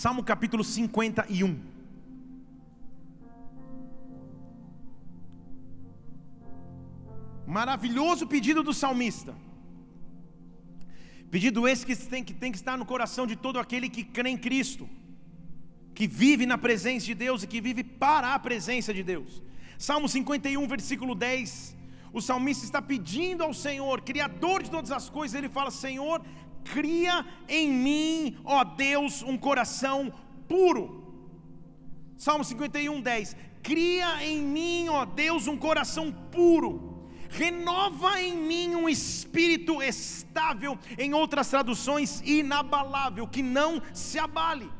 Salmo capítulo 51. Maravilhoso pedido do salmista. Pedido esse que tem, que tem que estar no coração de todo aquele que crê em Cristo, que vive na presença de Deus e que vive para a presença de Deus. Salmo 51, versículo 10. O salmista está pedindo ao Senhor, Criador de todas as coisas, ele fala: Senhor, cria em mim, ó Deus, um coração puro. Salmo 51, 10: Cria em mim, ó Deus, um coração puro, renova em mim um espírito estável, em outras traduções, inabalável, que não se abale.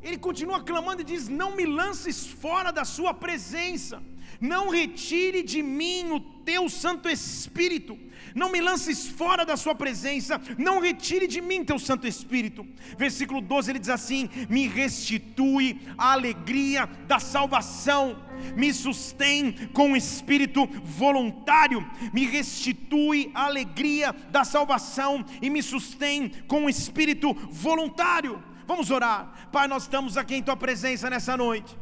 Ele continua clamando e diz: Não me lances fora da Sua presença, não retire de mim o Teu Santo Espírito não me lances fora da Sua presença, não retire de mim Teu Santo Espírito. Versículo 12 ele diz assim: Me restitui a alegria da salvação, me sustém com o espírito voluntário, me restitui a alegria da salvação e me sustém com o espírito voluntário. Vamos orar, Pai. Nós estamos aqui em Tua presença nessa noite.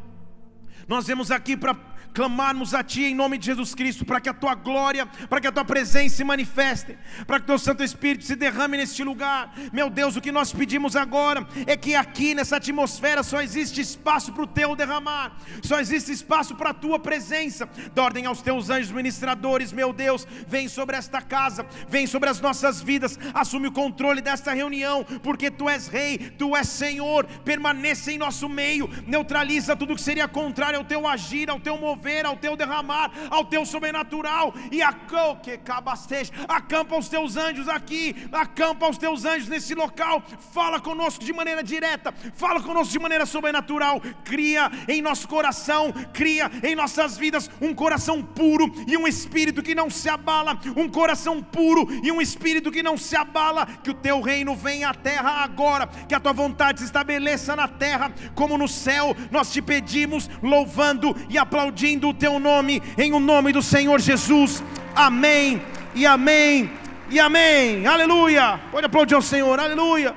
Nós vemos aqui para clamarmos a Ti em nome de Jesus Cristo, para que a Tua glória, para que a Tua presença se manifeste, para que o Teu Santo Espírito se derrame neste lugar. Meu Deus, o que nós pedimos agora é que aqui nessa atmosfera só existe espaço para o Teu derramar, só existe espaço para a Tua presença. Dá ordem aos Teus anjos ministradores, meu Deus, vem sobre esta casa, vem sobre as nossas vidas, assume o controle desta reunião, porque Tu és Rei, Tu és Senhor, permaneça em nosso meio, neutraliza tudo que seria contrário ao Teu agir, ao Teu mover ao teu derramar, ao teu sobrenatural, e acampa os teus anjos aqui, acampa os teus anjos nesse local, fala conosco de maneira direta, fala conosco de maneira sobrenatural, cria em nosso coração, cria em nossas vidas um coração puro e um espírito que não se abala, um coração puro e um espírito que não se abala, que o teu reino venha à terra agora, que a tua vontade se estabeleça na terra como no céu, nós te pedimos, louvando e aplaudindo bendizendo o teu nome, em o nome do Senhor Jesus. Amém, e amém, e amém. Aleluia. Pode aplaudir ao Senhor, aleluia.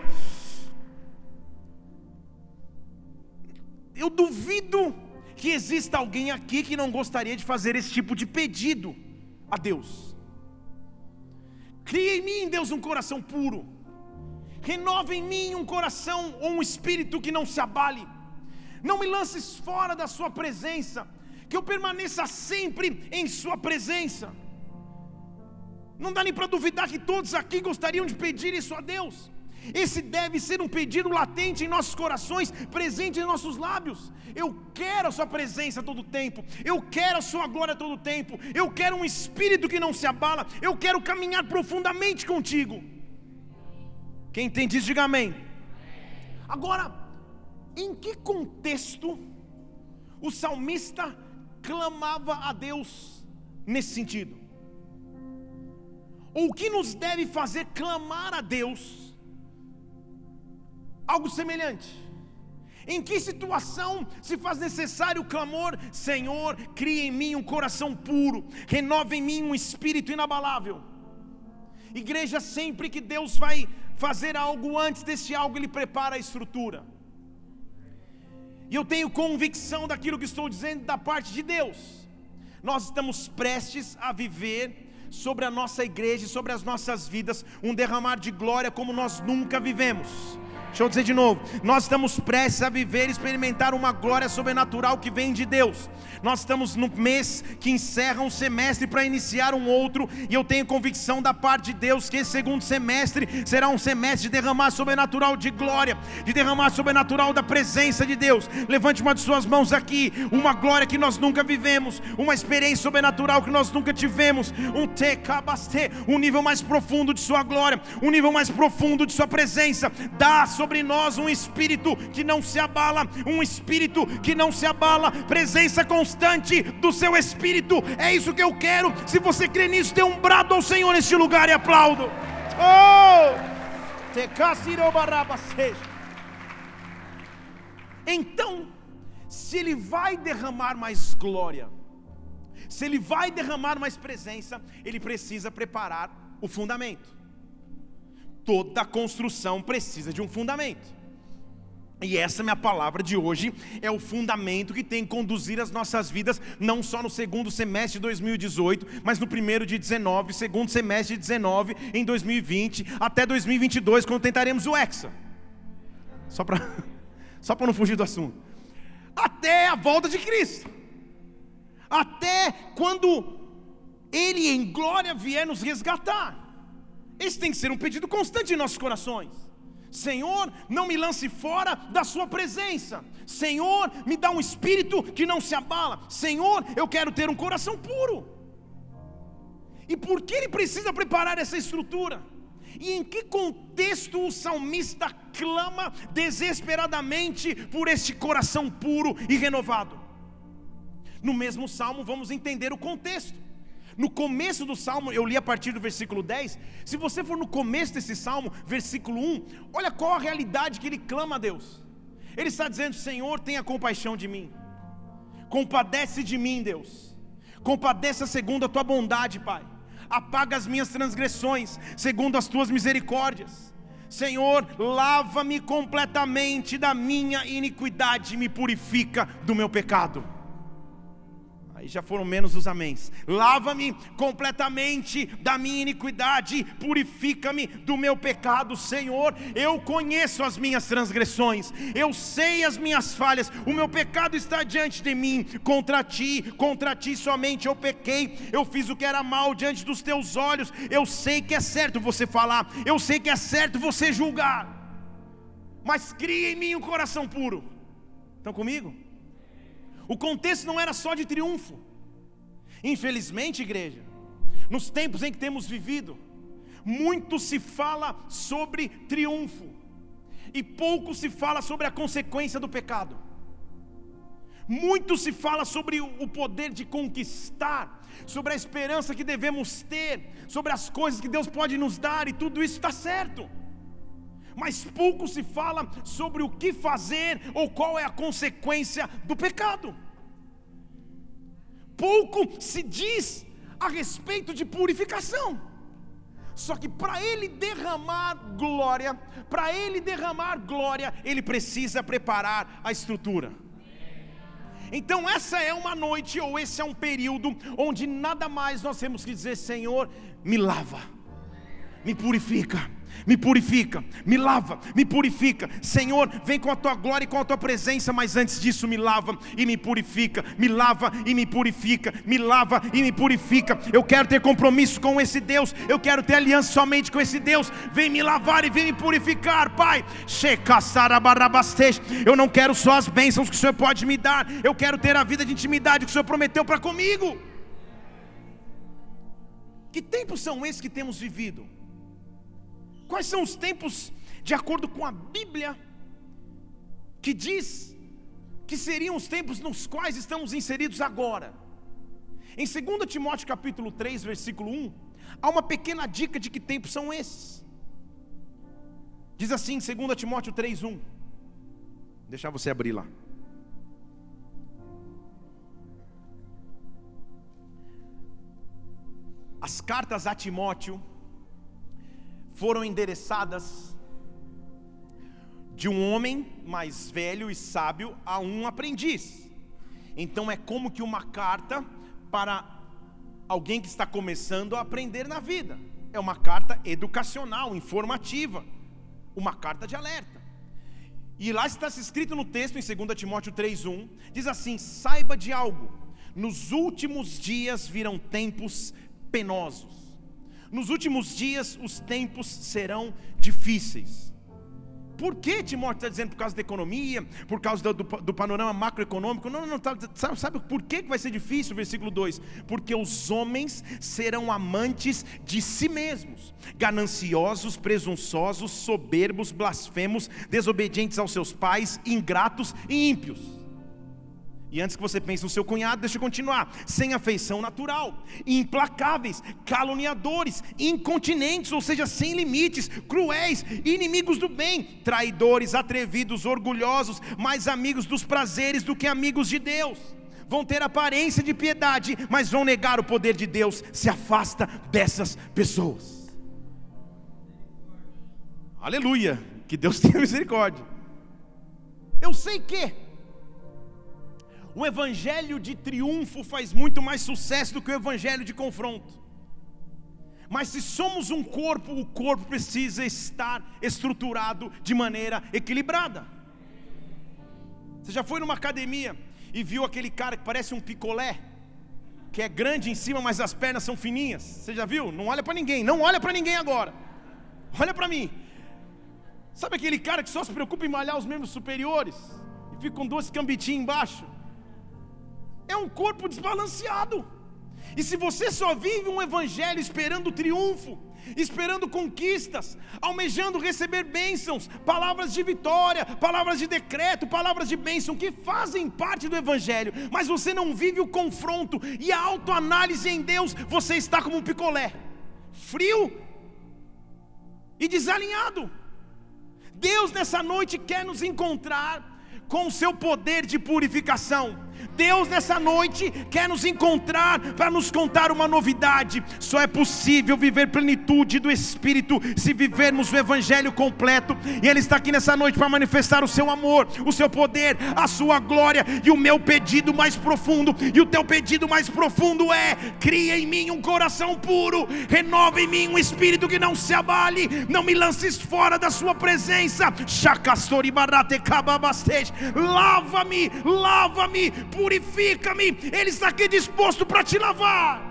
Eu duvido que exista alguém aqui que não gostaria de fazer esse tipo de pedido a Deus. Cria em mim, Deus, um coração puro. Renova em mim um coração ou um espírito que não se abale. Não me lances fora da Sua presença que eu permaneça sempre em Sua presença. Não dá nem para duvidar que todos aqui gostariam de pedir isso a Deus. Esse deve ser um pedido latente em nossos corações, presente em nossos lábios. Eu quero a Sua presença todo o tempo, eu quero a Sua glória todo o tempo, eu quero um espírito que não se abala, eu quero caminhar profundamente contigo. Quem entende isso, diga amém. Agora, em que contexto o salmista clamava a Deus nesse sentido? Ou o que nos deve fazer clamar a Deus? Algo semelhante. Em que situação se faz necessário o clamor? Senhor, cria em mim um coração puro, renova em mim um espírito inabalável. Igreja, sempre que Deus vai fazer algo antes desse algo, Ele prepara a estrutura. E eu tenho convicção daquilo que estou dizendo da parte de Deus. Nós estamos prestes a viver sobre a nossa igreja e sobre as nossas vidas um derramar de glória como nós nunca vivemos. Deixa eu dizer de novo: nós estamos prestes a viver e experimentar uma glória sobrenatural que vem de Deus. Nós estamos no mês que encerra um semestre para iniciar um outro, e eu tenho convicção da parte de Deus que esse segundo semestre será um semestre de derramar sobrenatural de glória, de derramar sobrenatural da presença de Deus. Levante uma de suas mãos aqui, uma glória que nós nunca vivemos, uma experiência sobrenatural que nós nunca tivemos, um tecabaste, um nível mais profundo de Sua glória, um nível mais profundo de Sua presença. Dá sobre nós um espírito que não se abala, um espírito que não se abala, presença constante do seu espírito. É isso que eu quero. Se você crê nisso, dê um brado ao Senhor neste lugar e aplaudo. Oh! Então, se ele vai derramar mais glória, se ele vai derramar mais presença, ele precisa preparar o fundamento. Toda construção precisa de um fundamento. E essa minha palavra de hoje é o fundamento que tem que conduzir as nossas vidas, não só no segundo semestre de 2018, mas no primeiro de 19, segundo semestre de 19, em 2020, até 2022, quando tentaremos o Hexa. Só para só não fugir do assunto. Até a volta de Cristo. Até quando Ele em glória vier nos resgatar. Esse tem que ser um pedido constante em nossos corações. Senhor, não me lance fora da Sua presença. Senhor, me dá um espírito que não se abala. Senhor, eu quero ter um coração puro. E por que ele precisa preparar essa estrutura? E em que contexto o salmista clama desesperadamente por este coração puro e renovado? No mesmo salmo, vamos entender o contexto. No começo do salmo, eu li a partir do versículo 10. Se você for no começo desse salmo, versículo 1, olha qual a realidade que ele clama a Deus. Ele está dizendo: Senhor, tenha compaixão de mim, compadece de mim, Deus, compadeça segundo a tua bondade, Pai, apaga as minhas transgressões, segundo as tuas misericórdias. Senhor, lava-me completamente da minha iniquidade, me purifica do meu pecado. Aí já foram menos os améns. Lava-me completamente da minha iniquidade, purifica-me do meu pecado, Senhor. Eu conheço as minhas transgressões, eu sei as minhas falhas. O meu pecado está diante de mim, contra ti, contra ti somente eu pequei. Eu fiz o que era mal diante dos teus olhos. Eu sei que é certo você falar, eu sei que é certo você julgar. Mas cria em mim um coração puro. Estão comigo? O contexto não era só de triunfo. Infelizmente, igreja, nos tempos em que temos vivido, muito se fala sobre triunfo e pouco se fala sobre a consequência do pecado. Muito se fala sobre o poder de conquistar, sobre a esperança que devemos ter, sobre as coisas que Deus pode nos dar, e tudo isso está certo. Mas pouco se fala sobre o que fazer ou qual é a consequência do pecado pouco se diz a respeito de purificação. Só que para ele derramar glória, para ele derramar glória, ele precisa preparar a estrutura. Então, essa é uma noite, ou esse é um período, onde nada mais nós temos que dizer: Senhor, me lava, me purifica me purifica, me lava, me purifica. Senhor, vem com a tua glória e com a tua presença, mas antes disso, me lava e me purifica, me lava e me purifica, me lava e me purifica. Eu quero ter compromisso com esse Deus, eu quero ter aliança somente com esse Deus. Vem me lavar e vem me purificar, Pai. Eu não quero só as bênçãos que o Senhor pode me dar, eu quero ter a vida de intimidade que o Senhor prometeu para comigo. Que tempos são esses que temos vivido? Quais são os tempos, de acordo com a Bíblia, que diz que seriam os tempos nos quais estamos inseridos agora? Em 2 Timóteo capítulo 3, versículo 1, há uma pequena dica de que tempos são esses. Diz assim, 2 Timóteo 3, 1. Deixar você abrir lá. As cartas a Timóteo foram endereçadas de um homem mais velho e sábio a um aprendiz. Então é como que uma carta para alguém que está começando a aprender na vida. É uma carta educacional, informativa, uma carta de alerta. E lá está escrito no texto em 2 Timóteo 3:1, diz assim: "Saiba de algo, nos últimos dias virão tempos penosos. Nos últimos dias os tempos serão difíceis. Por que Timóteo está dizendo? Por causa da economia, por causa do, do, do panorama macroeconômico? Não, não, não. Tá, sabe, sabe por que vai ser difícil? Versículo 2: Porque os homens serão amantes de si mesmos, gananciosos, presunçosos, soberbos, blasfemos, desobedientes aos seus pais, ingratos e ímpios e antes que você pense no seu cunhado, deixa eu continuar. Sem afeição natural, implacáveis, caluniadores, incontinentes, ou seja, sem limites, cruéis, inimigos do bem, traidores, atrevidos, orgulhosos, mais amigos dos prazeres do que amigos de Deus. Vão ter aparência de piedade, mas vão negar o poder de Deus. Se afasta dessas pessoas. Aleluia! Que Deus tenha misericórdia. Eu sei que o evangelho de triunfo faz muito mais sucesso do que o evangelho de confronto. Mas se somos um corpo, o corpo precisa estar estruturado de maneira equilibrada. Você já foi numa academia e viu aquele cara que parece um picolé, que é grande em cima, mas as pernas são fininhas? Você já viu? Não olha para ninguém, não olha para ninguém agora. Olha para mim. Sabe aquele cara que só se preocupa em malhar os membros superiores e fica com dois cambitinhos embaixo? É um corpo desbalanceado. E se você só vive um evangelho esperando triunfo, esperando conquistas, almejando receber bênçãos, palavras de vitória, palavras de decreto, palavras de bênção que fazem parte do evangelho, mas você não vive o confronto e a autoanálise em Deus, você está como um picolé, frio e desalinhado. Deus nessa noite quer nos encontrar com o seu poder de purificação. Deus nessa noite quer nos encontrar para nos contar uma novidade. Só é possível viver plenitude do Espírito se vivermos o Evangelho completo. E Ele está aqui nessa noite para manifestar o seu amor, o seu poder, a sua glória. E o meu pedido mais profundo, e o teu pedido mais profundo é: cria em mim um coração puro, renova em mim um espírito que não se abale, não me lances fora da sua presença. Lava-me, lava-me, purifica-me. Ele está aqui disposto para te lavar,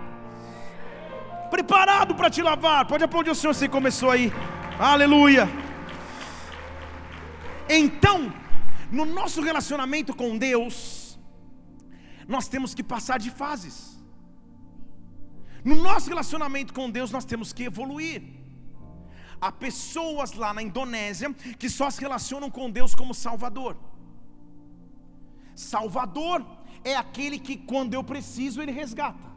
preparado para te lavar. Pode aplaudir o Senhor, você começou aí, aleluia. Então, no nosso relacionamento com Deus, nós temos que passar de fases. No nosso relacionamento com Deus, nós temos que evoluir. Há pessoas lá na Indonésia que só se relacionam com Deus como Salvador. Salvador é aquele que, quando eu preciso, Ele resgata.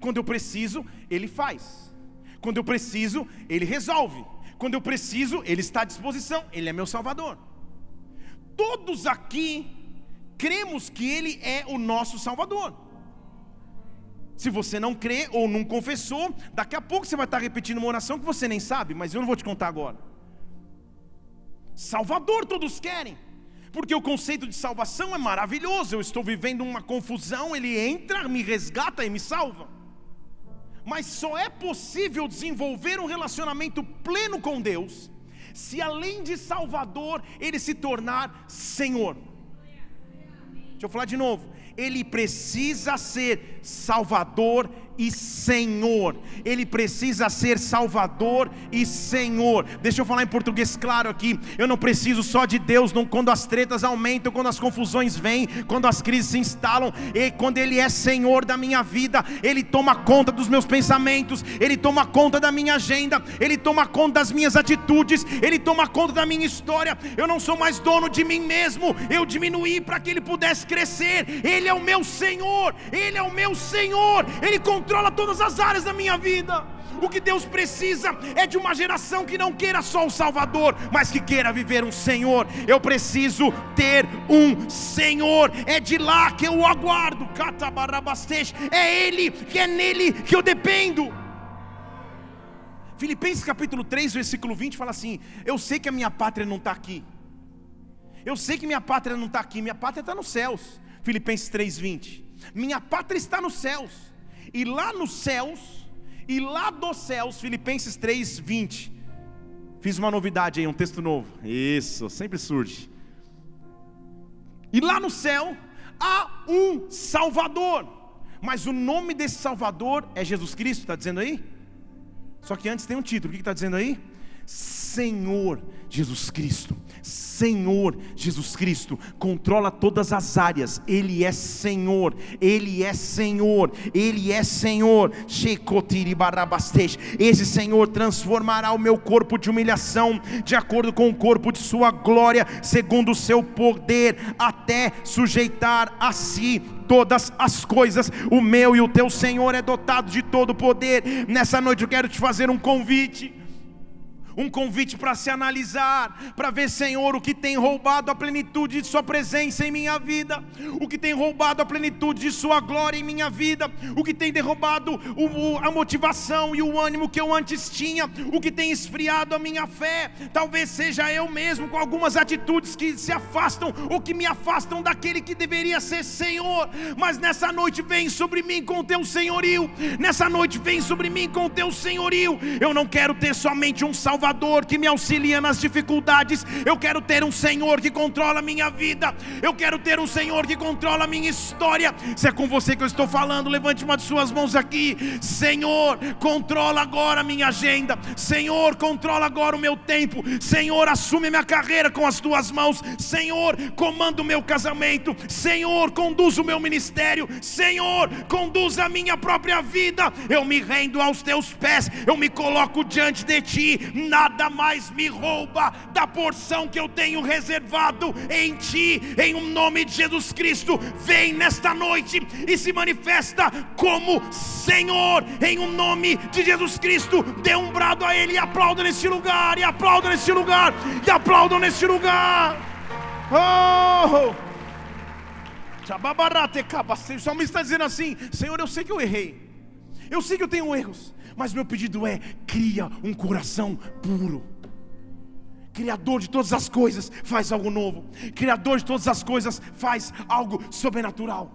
Quando eu preciso, Ele faz. Quando eu preciso, Ele resolve. Quando eu preciso, Ele está à disposição. Ele é meu Salvador. Todos aqui cremos que Ele é o nosso Salvador. Se você não crê ou não confessou, daqui a pouco você vai estar repetindo uma oração que você nem sabe, mas eu não vou te contar agora. Salvador todos querem porque o conceito de salvação é maravilhoso. Eu estou vivendo uma confusão, ele entra, me resgata e me salva. Mas só é possível desenvolver um relacionamento pleno com Deus se além de Salvador ele se tornar Senhor. Deixa eu falar de novo. Ele precisa ser Salvador e Senhor. Ele precisa ser Salvador e Senhor. Deixa eu falar em português claro aqui. Eu não preciso só de Deus não, quando as tretas aumentam, quando as confusões vêm, quando as crises se instalam. E quando Ele é Senhor da minha vida, Ele toma conta dos meus pensamentos, Ele toma conta da minha agenda, Ele toma conta das minhas atitudes, Ele toma conta da minha história. Eu não sou mais dono de mim mesmo. Eu diminuí para que Ele pudesse crescer. Ele é o meu Senhor. Ele é o meu Senhor. Ele controla todas as áreas da minha vida. O que Deus precisa é de uma geração que não queira só o Salvador, mas que queira viver um Senhor. Eu preciso ter um Senhor. É de lá que eu aguardo. É Ele, que é nele que eu dependo. Filipenses capítulo 3, versículo 20 fala assim: Eu sei que a minha pátria não está aqui. Eu sei que minha pátria não está aqui, minha pátria está nos céus. Filipenses 3, 20. Minha pátria está nos céus e lá nos céus, e lá dos céus, Filipenses 3, 20. Fiz uma novidade aí, um texto novo. Isso, sempre surge. E lá no céu há um Salvador. Mas o nome desse Salvador é Jesus Cristo, está dizendo aí? Só que antes tem um título, o que está dizendo aí? Senhor Jesus Cristo. Senhor Jesus Cristo controla todas as áreas. Ele é Senhor. Ele é Senhor. Ele é Senhor. Esse Senhor transformará o meu corpo de humilhação de acordo com o corpo de sua glória, segundo o seu poder, até sujeitar a si todas as coisas. O meu e o teu Senhor é dotado de todo poder. Nessa noite eu quero te fazer um convite um convite para se analisar, para ver, Senhor, o que tem roubado a plenitude de Sua presença em minha vida, o que tem roubado a plenitude de Sua glória em minha vida, o que tem derrubado o, a motivação e o ânimo que eu antes tinha, o que tem esfriado a minha fé. Talvez seja eu mesmo com algumas atitudes que se afastam ou que me afastam daquele que deveria ser Senhor, mas nessa noite vem sobre mim com o Teu senhorio, nessa noite vem sobre mim com o Teu senhorio. Eu não quero ter somente um Salvador Salvador que me auxilia nas dificuldades. Eu quero ter um Senhor que controla a minha vida. Eu quero ter um Senhor que controla a minha história. Se é com você que eu estou falando, levante uma de suas mãos aqui. Senhor, controla agora a minha agenda. Senhor, controla agora o meu tempo. Senhor, assume minha carreira com as tuas mãos. Senhor, comanda o meu casamento. Senhor, conduz o meu ministério. Senhor, conduz a minha própria vida. Eu me rendo aos teus pés. Eu me coloco diante de ti nada mais me rouba da porção que eu tenho reservado em Ti, em um nome de Jesus Cristo. Vem nesta noite e se manifesta como Senhor, em um nome de Jesus Cristo. Dê um brado a Ele e aplauda neste lugar, e aplauda neste lugar, e aplauda neste lugar. Oh! O salmista está dizendo assim: Senhor, eu sei que eu errei, eu sei que eu tenho erros, mas meu pedido é: cria um coração puro. Criador de todas as coisas, faz algo novo. Criador de todas as coisas, faz algo sobrenatural.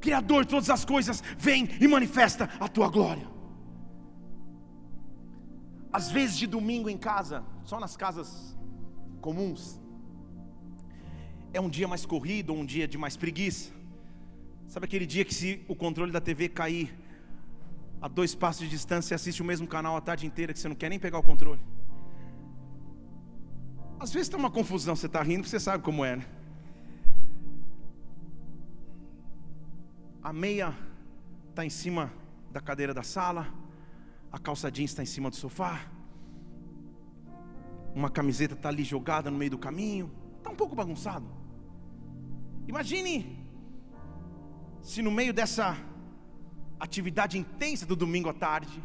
Criador de todas as coisas, vem e manifesta a tua glória. Às vezes de domingo em casa, só nas casas comuns, é um dia mais corrido, um dia de mais preguiça. Sabe aquele dia que se o controle da TV cair, a dois passos de distância, você assiste o mesmo canal a tarde inteira que você não quer nem pegar o controle. Às vezes tem uma confusão, você está rindo, você sabe como é, né? A meia está em cima da cadeira da sala, a calça jeans está em cima do sofá, uma camiseta está ali jogada no meio do caminho, está um pouco bagunçado. Imagine se no meio dessa atividade intensa do domingo à tarde,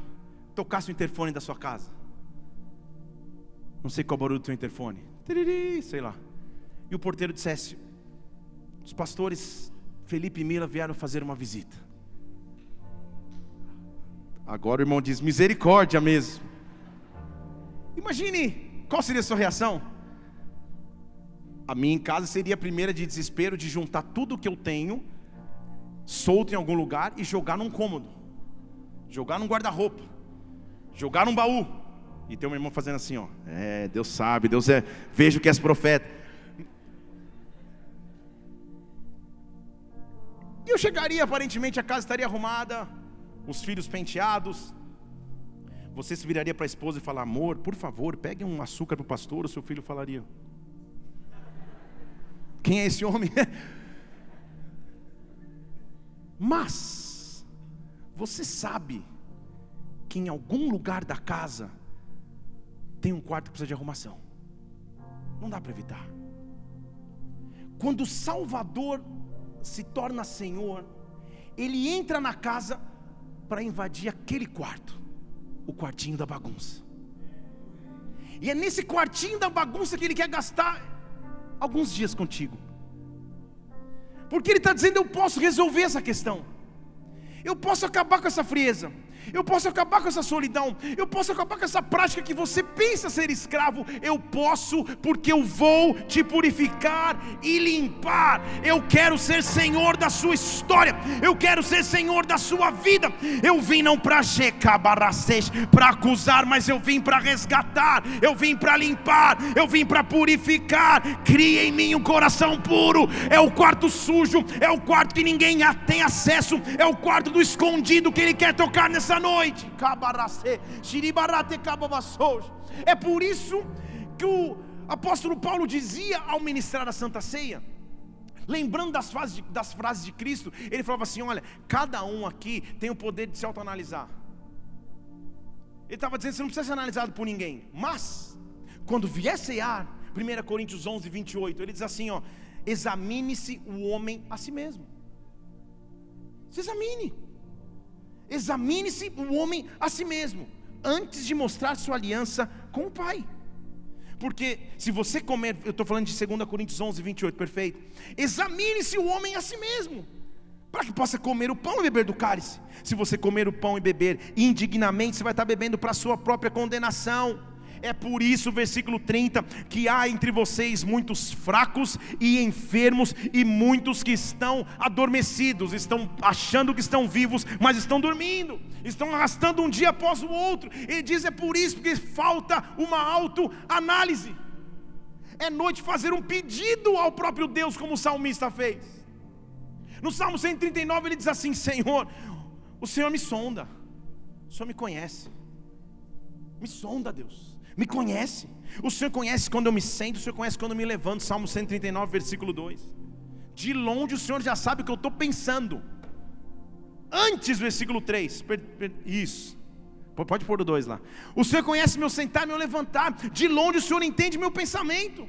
tocasse o interfone da sua casa. Não sei qual barulho do teu interfone. Tiriri, sei lá. E o porteiro dissesse: Os pastores Felipe e Mila vieram fazer uma visita. Agora o irmão diz: Misericórdia mesmo. Imagine qual seria a sua reação. A minha em casa seria a primeira de desespero de juntar tudo o que eu tenho solto em algum lugar e jogar num cômodo, jogar num guarda-roupa, jogar num baú. E tem uma irmã fazendo assim, ó. É, Deus sabe, Deus é, vejo que és profeta. E eu chegaria, aparentemente a casa estaria arrumada, os filhos penteados. Você se viraria para a esposa e falar: Amor, por favor, pegue um açúcar para o pastor. O seu filho falaria: Quem é esse homem? Mas, você sabe que em algum lugar da casa tem um quarto que precisa de arrumação. Não dá para evitar. Quando o Salvador se torna Senhor, ele entra na casa para invadir aquele quarto, o quartinho da bagunça. E é nesse quartinho da bagunça que ele quer gastar alguns dias contigo. Porque ele está dizendo: eu posso resolver essa questão, eu posso acabar com essa frieza, eu posso acabar com essa solidão, eu posso acabar com essa prática que você pensa ser escravo, eu posso, porque eu vou te purificar e limpar. Eu quero ser senhor da sua história, eu quero ser senhor da sua vida. Eu vim não para para acusar, mas eu vim para resgatar, eu vim para limpar, eu vim para purificar. Cria em mim um coração puro. É o quarto sujo, é o quarto que ninguém tem acesso, é o quarto do escondido que ele quer tocar nessa nessa noite. É por isso que o apóstolo Paulo dizia ao ministrar a Santa Ceia, lembrando das, frases de, das frases de Cristo, ele falava assim: Olha, cada um aqui tem o poder de se autoanalisar. Ele estava dizendo: Você não precisa ser analisado por ninguém, mas, quando vier cear, 1 Coríntios 11, 28, ele diz assim: ó, Examine-se o homem a si mesmo. Se examine. Examine-se o homem a si mesmo. antes de mostrar sua aliança com o Pai. Porque se você comer, eu estou falando de 2 Coríntios 11, 28, perfeito. Examine-se o homem a si mesmo, para que possa comer o pão e beber do cálice. Se você comer o pão e beber indignamente, você vai estar bebendo para a sua própria condenação. É por isso, versículo 30, que há entre vocês muitos fracos e enfermos, e muitos que estão adormecidos, estão achando que estão vivos, mas estão dormindo, estão arrastando um dia após o outro. Ele diz: é por isso que falta uma autoanálise. É noite fazer um pedido ao próprio Deus, como o salmista fez. No Salmo 139 ele diz assim: Senhor, o Senhor me sonda, o Senhor me conhece, me sonda, Deus me conhece. O Senhor conhece quando eu me sento, o Senhor conhece quando eu me levanto. Salmo 139, versículo 2. De longe o Senhor já sabe o que eu estou pensando. Antes, versículo 3. Isso. Pode pôr o 2 lá. O Senhor conhece meu sentar meu levantar. De longe o Senhor entende meu pensamento.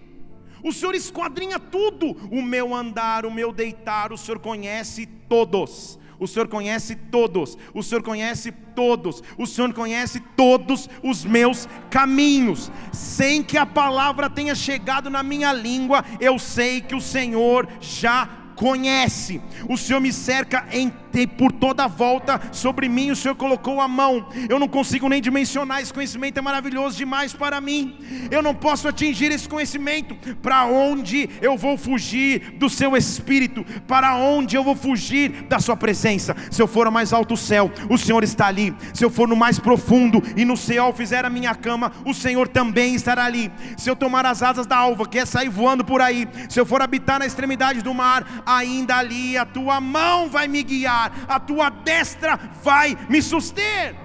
O Senhor esquadrinha tudo. O meu andar, o meu deitar, o Senhor conhece todos. O Senhor conhece todos, o Senhor conhece todos, o Senhor conhece todos os meus caminhos. Sem que a palavra tenha chegado na minha língua, eu sei que o Senhor já conhece. O Senhor me cerca em por toda volta sobre mim o Senhor colocou a mão. Eu não consigo nem dimensionar esse conhecimento é maravilhoso demais para mim. Eu não posso atingir esse conhecimento. Para onde eu vou fugir do seu espírito? Para onde eu vou fugir da sua presença? Se eu for ao mais alto céu, o Senhor está ali. Se eu for no mais profundo e no céu fizer a minha cama, o Senhor também estará ali. Se eu tomar as asas da alva, que é sair voando por aí, se eu for habitar na extremidade do mar, ainda ali a tua mão vai me guiar a tua destra vai me suster.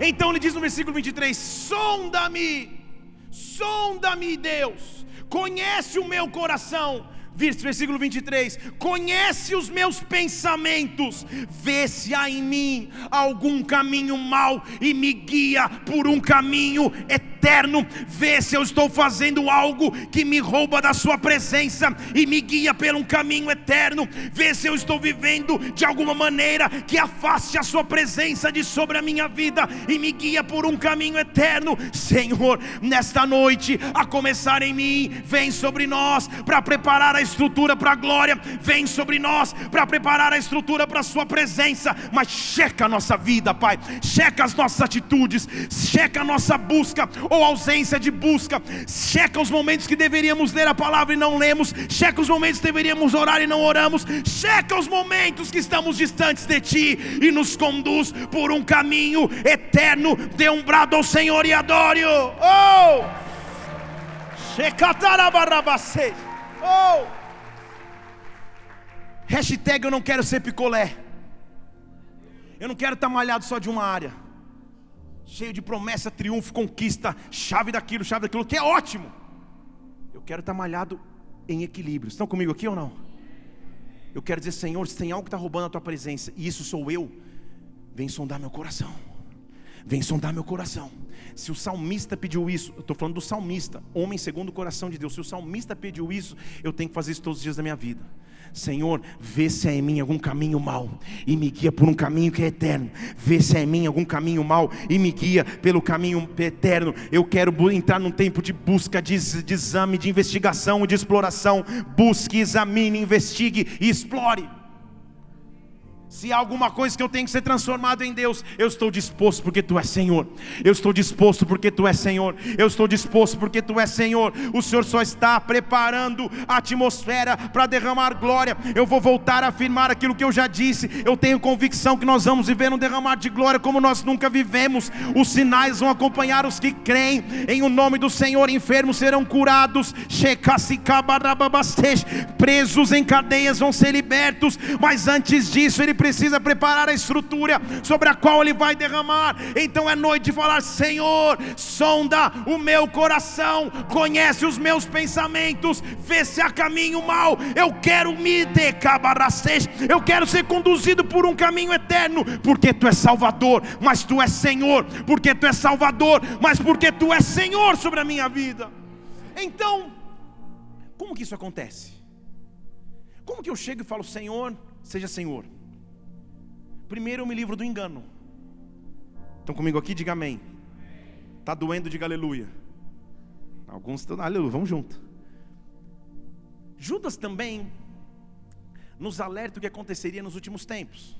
Então ele diz no versículo 23: Sonda-me, sonda-me, Deus, conhece o meu coração versículo 23: Conhece os meus pensamentos, vê se há em mim algum caminho mau e me guia por um caminho eterno. Vê se eu estou fazendo algo que me rouba da Sua presença e me guia por um caminho eterno. Vê se eu estou vivendo de alguma maneira que afaste a Sua presença de sobre a minha vida e me guia por um caminho eterno. Senhor, nesta noite, a começar em mim, vem sobre nós para preparar a estrutura para a glória, vem sobre nós para preparar a estrutura para a Sua presença. Mas checa a nossa vida, Pai, checa as nossas atitudes, checa a nossa busca ou ausência de busca, checa os momentos que deveríamos ler a palavra e não lemos, checa os momentos que deveríamos orar e não oramos, checa os momentos que estamos distantes de Ti e nos conduz por um caminho eterno. Dê um brado ao Senhor e adore-o. Oh! Oh! Hashtag eu não quero ser picolé. Eu não quero estar malhado só de uma área. Cheio de promessa, triunfo, conquista, chave daquilo, chave daquilo, que é ótimo. Eu quero estar malhado em equilíbrio. Estão comigo aqui ou não? Eu quero dizer, Senhor, se tem algo que está roubando a tua presença, e isso sou eu, vem sondar meu coração. Vem sondar meu coração. Se o salmista pediu isso, eu estou falando do salmista, homem segundo o coração de Deus. Se o salmista pediu isso, eu tenho que fazer isso todos os dias da minha vida. Senhor, vê se há em mim algum caminho mau e me guia por um caminho que é eterno. Vê se há em mim algum caminho mau e me guia pelo caminho eterno. Eu quero entrar num tempo de busca, de, de exame, de investigação, de exploração. Busque, examine, investigue e explore. Se há alguma coisa que eu tenho que ser transformado em Deus, eu estou disposto porque Tu és Senhor. Eu estou disposto porque Tu és Senhor. Eu estou disposto porque Tu és Senhor. O Senhor só está preparando a atmosfera para derramar glória. Eu vou voltar a afirmar aquilo que eu já disse. Eu tenho convicção que nós vamos viver um derramar de glória como nós nunca vivemos. Os sinais vão acompanhar os que creem. Em o nome do Senhor, enfermos serão curados. Presos em cadeias vão ser libertos. Mas antes disso, Ele precisa preparar a estrutura sobre a qual Ele vai derramar. Então é noite de falar: Senhor, sonda o meu coração, conhece os meus pensamentos, vê se há caminho mal. Eu quero me decabaracete, eu quero ser conduzido por um caminho eterno, porque Tu és Salvador, mas Tu és Senhor, porque Tu és Salvador, mas porque Tu és Senhor sobre a minha vida. Então, como que isso acontece? Como que eu chego e falo, Senhor, seja Senhor? Primeiro eu me livro do engano. Estão comigo aqui? Diga amém. Está doendo, diga aleluia. Alguns estão, aleluia, vamos junto. Judas também nos alerta o que aconteceria nos últimos tempos.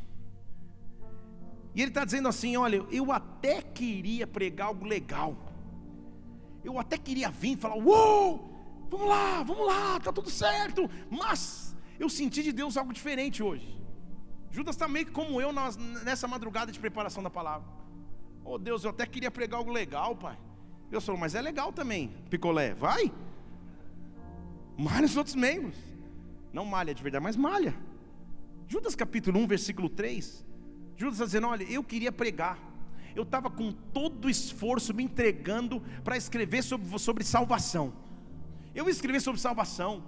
E ele está dizendo assim: olha, eu até queria pregar algo legal. Eu até queria vir e falar: uou, vamos lá, vamos lá, está tudo certo. Mas eu senti de Deus algo diferente hoje. Judas está meio como eu nessa madrugada de preparação da palavra. Oh Deus, eu até queria pregar algo legal, pai. Deus falou, mas é legal também, picolé, vai. Malha os outros membros. Não malha de verdade, mas malha. Judas capítulo 1, versículo 3. Judas está dizendo: Olha, eu queria pregar. Eu estava com todo o esforço me entregando para escrever sobre, sobre salvação. Eu ia escrever sobre salvação.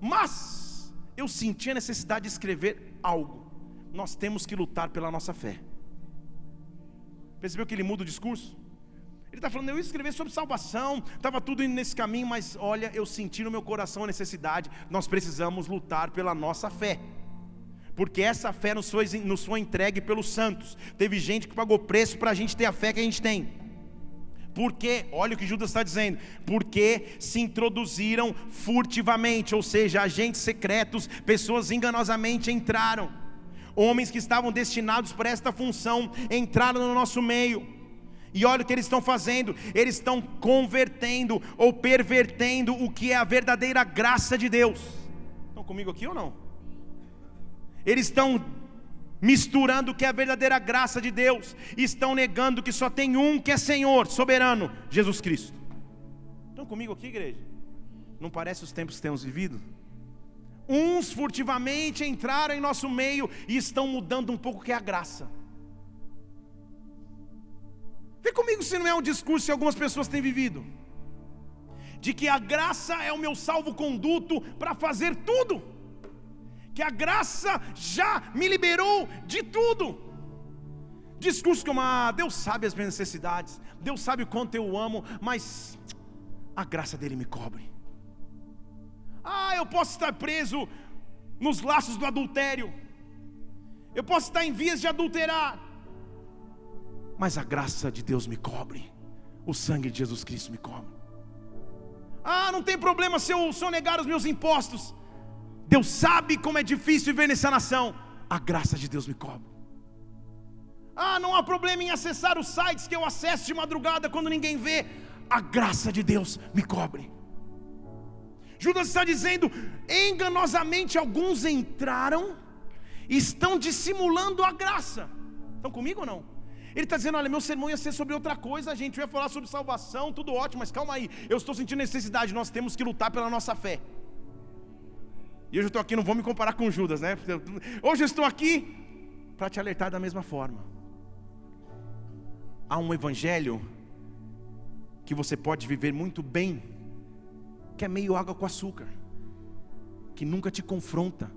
Mas eu senti a necessidade de escrever algo. Nós temos que lutar pela nossa fé. Percebeu que ele muda o discurso? Ele está falando, eu ia escrever sobre salvação, estava tudo indo nesse caminho, mas olha, eu senti no meu coração a necessidade, nós precisamos lutar pela nossa fé. Porque essa fé nos foi, nos foi entregue pelos santos. Teve gente que pagou preço para a gente ter a fé que a gente tem. Porque, olha o que Judas está dizendo, porque se introduziram furtivamente, ou seja, agentes secretos, pessoas enganosamente entraram. Homens que estavam destinados para esta função entraram no nosso meio e olha o que eles estão fazendo: eles estão convertendo ou pervertendo o que é a verdadeira graça de Deus. Estão comigo aqui ou não? Eles estão misturando o que é a verdadeira graça de Deus, e estão negando que só tem um que é Senhor, soberano, Jesus Cristo. Estão comigo aqui, igreja? Não parece os tempos que temos vivido? Uns furtivamente entraram em nosso meio e estão mudando um pouco o que é a graça. Vê comigo se não é um discurso que algumas pessoas têm vivido. De que a graça é o meu salvo-conduto para fazer tudo. Que a graça já me liberou de tudo. Discurso como, ah, Deus sabe as minhas necessidades, Deus sabe o quanto eu amo, mas a graça dele me cobre. Ah, eu posso estar preso nos laços do adultério, eu posso estar em vias de adulterar, mas a graça de Deus me cobre, o sangue de Jesus Cristo me cobre. Ah, não tem problema se eu sonegar os meus impostos. Deus sabe como é difícil viver nessa nação. A graça de Deus me cobre. Ah, não há problema em acessar os sites que eu acesso de madrugada quando ninguém vê. A graça de Deus me cobre. Judas está dizendo: enganosamente alguns entraram e estão dissimulando a graça. Estão comigo ou não? Ele está dizendo: olha, meu sermão ia ser sobre outra coisa, a gente ia falar sobre salvação, tudo ótimo, mas calma aí, eu estou sentindo necessidade, nós temos que lutar pela nossa fé. E hoje eu estou aqui, não vou me comparar com Judas, né? Hoje eu estou aqui para te alertar da mesma forma. Há um evangelho que você pode viver muito bem, que é meio água com açúcar, que nunca te confronta,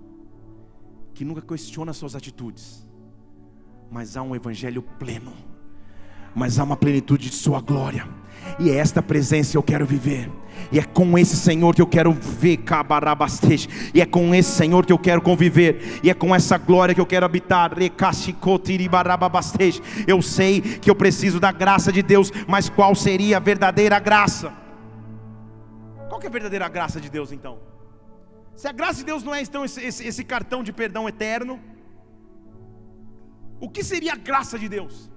que nunca questiona suas atitudes mas há um evangelho pleno, mas há uma plenitude de Sua glória, e é esta presença que eu quero viver. E é com esse Senhor que eu quero ver, cabarabastej. E é com esse Senhor que eu quero conviver. E é com essa glória que eu quero habitar. Eu sei que eu preciso da graça de Deus, mas qual seria a verdadeira graça? Qual é a verdadeira graça de Deus então? Se a graça de Deus não é então esse, esse, esse cartão de perdão eterno, o que seria a graça de Deus?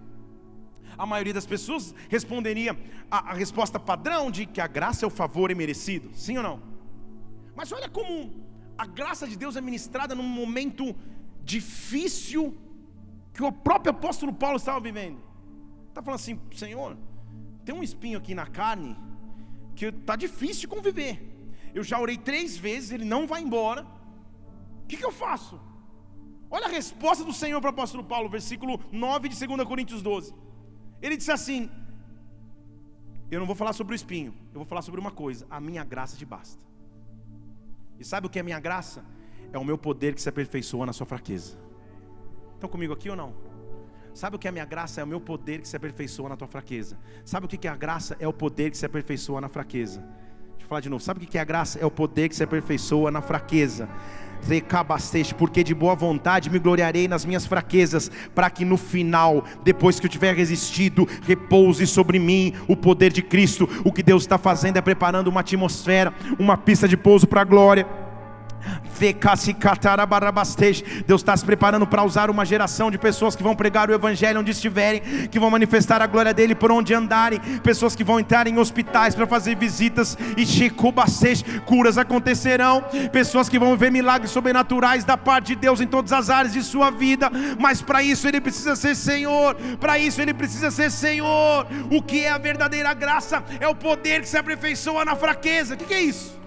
A maioria das pessoas responderia a, a resposta padrão de que a graça é o favor imerecido, sim ou não? Mas olha como a graça de Deus é ministrada num momento difícil que o próprio apóstolo Paulo estava vivendo. Está falando assim, Senhor, tem um espinho aqui na carne que está difícil de conviver. Eu já orei três vezes, ele não vai embora. O que, que eu faço? Olha a resposta do Senhor para o apóstolo Paulo, versículo 9 de 2 Coríntios 12. Ele disse assim: Eu não vou falar sobre o espinho, eu vou falar sobre uma coisa: a minha graça te basta. E sabe o que é a minha graça? É o meu poder que se aperfeiçoa na sua fraqueza. Estão comigo aqui ou não? Sabe o que é a minha graça? É o meu poder que se aperfeiçoa na tua fraqueza. Sabe o que é a graça? É o poder que se aperfeiçoa na fraqueza. Deixa eu falar de novo. Sabe o que é a graça? É o poder que se aperfeiçoa na fraqueza. porque de boa vontade me gloriarei nas minhas fraquezas, para que no final, depois que eu tiver resistido, repouse sobre mim o poder de Cristo. O que Deus está fazendo é preparando uma atmosfera, uma pista de pouso para a glória. Deus está se preparando para usar uma geração de pessoas que vão pregar o Evangelho onde estiverem, que vão manifestar a glória dele por onde andarem, pessoas que vão entrar em hospitais para fazer visitas e curas acontecerão, pessoas que vão ver milagres sobrenaturais da parte de Deus em todas as áreas de sua vida, mas para isso ele precisa ser Senhor, para isso ele precisa ser Senhor. O que é a verdadeira graça? É o poder que se aperfeiçoa na fraqueza. O que, que é isso?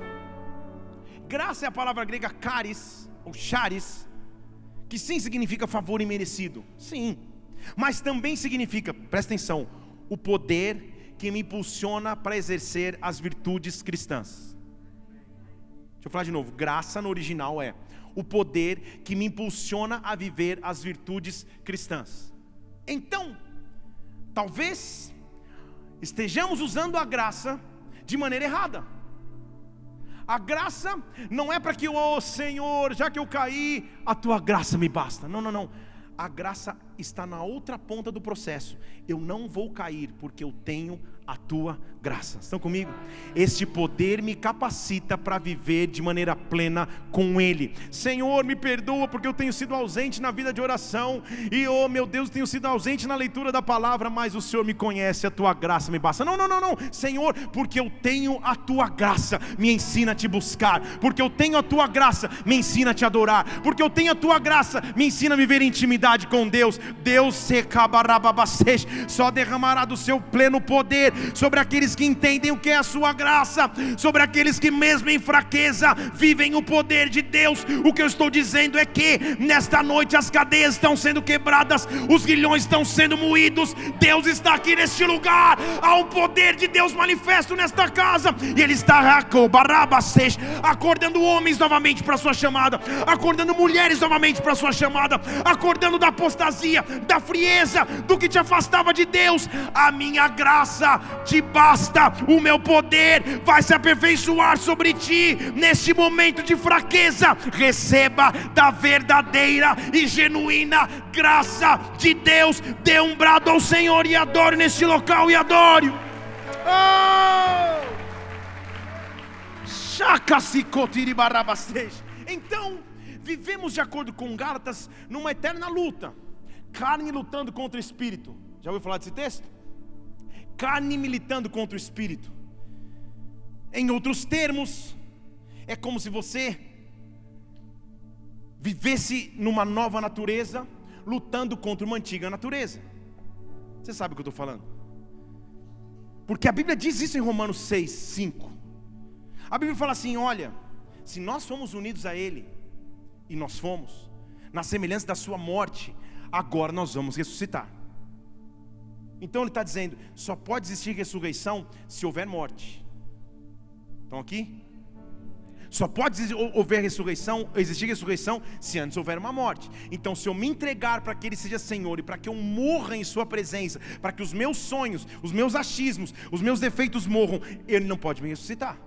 Graça é a palavra grega caris, ou charis, que sim significa favor imerecido, sim, mas também significa, presta atenção, o poder que me impulsiona para exercer as virtudes cristãs. Deixa eu falar de novo, graça no original é o poder que me impulsiona a viver as virtudes cristãs. Então, talvez estejamos usando a graça de maneira errada. A graça não é para que, oh Senhor, já que eu caí, a tua graça me basta. Não, não, não. A graça está na outra ponta do processo. Eu não vou cair porque eu tenho a tua graça. Estão comigo? Este poder me capacita para viver de maneira plena com Ele. Senhor, me perdoa porque eu tenho sido ausente na vida de oração e, oh meu Deus, tenho sido ausente na leitura da palavra, mas o Senhor me conhece, a tua graça me basta. Não, não, não, não, Senhor, porque eu tenho a tua graça, me ensina a te buscar, porque eu tenho a tua graça, me ensina a te adorar, porque eu tenho a tua graça, me ensina a viver intimidade com Deus. Deus se só derramará do seu pleno poder sobre aqueles que entendem o que é a sua graça, sobre aqueles que, mesmo em fraqueza, vivem o poder de Deus. O que eu estou dizendo é que nesta noite as cadeias estão sendo quebradas, os guilhões estão sendo moídos. Deus está aqui neste lugar. Há um poder de Deus manifesto nesta casa, e Ele está acordando homens novamente para a sua chamada, acordando mulheres novamente para a sua chamada, acordando da apostasia, da frieza, do que te afastava de Deus. A minha graça te basta, o meu poder vai se aperfeiçoar sobre ti neste momento de fraqueza. Receba da verdadeira e genuína graça de Deus. Dê um brado ao Senhor e adore neste local e adore. Oh! Então, vivemos de acordo com Gálatas numa eterna luta, carne lutando contra o espírito. Já ouviu falar desse texto? Carne militando contra o espírito. Em outros termos, é como se você vivesse numa nova natureza, lutando contra uma antiga natureza. Você sabe o que eu estou falando? Porque a Bíblia diz isso em Romanos 6, 5. A Bíblia fala assim: olha, se nós fomos unidos a Ele, e nós fomos, na semelhança da Sua morte, agora nós vamos ressuscitar. Então ele está dizendo: só pode existir ressurreição se houver morte. Estão aqui? Só pode haver ressurreição, existir ressurreição se antes houver uma morte. Então, se eu me entregar para que Ele seja Senhor e para que eu morra em Sua presença, para que os meus sonhos, os meus achismos, os meus defeitos morram, Ele não pode me ressuscitar.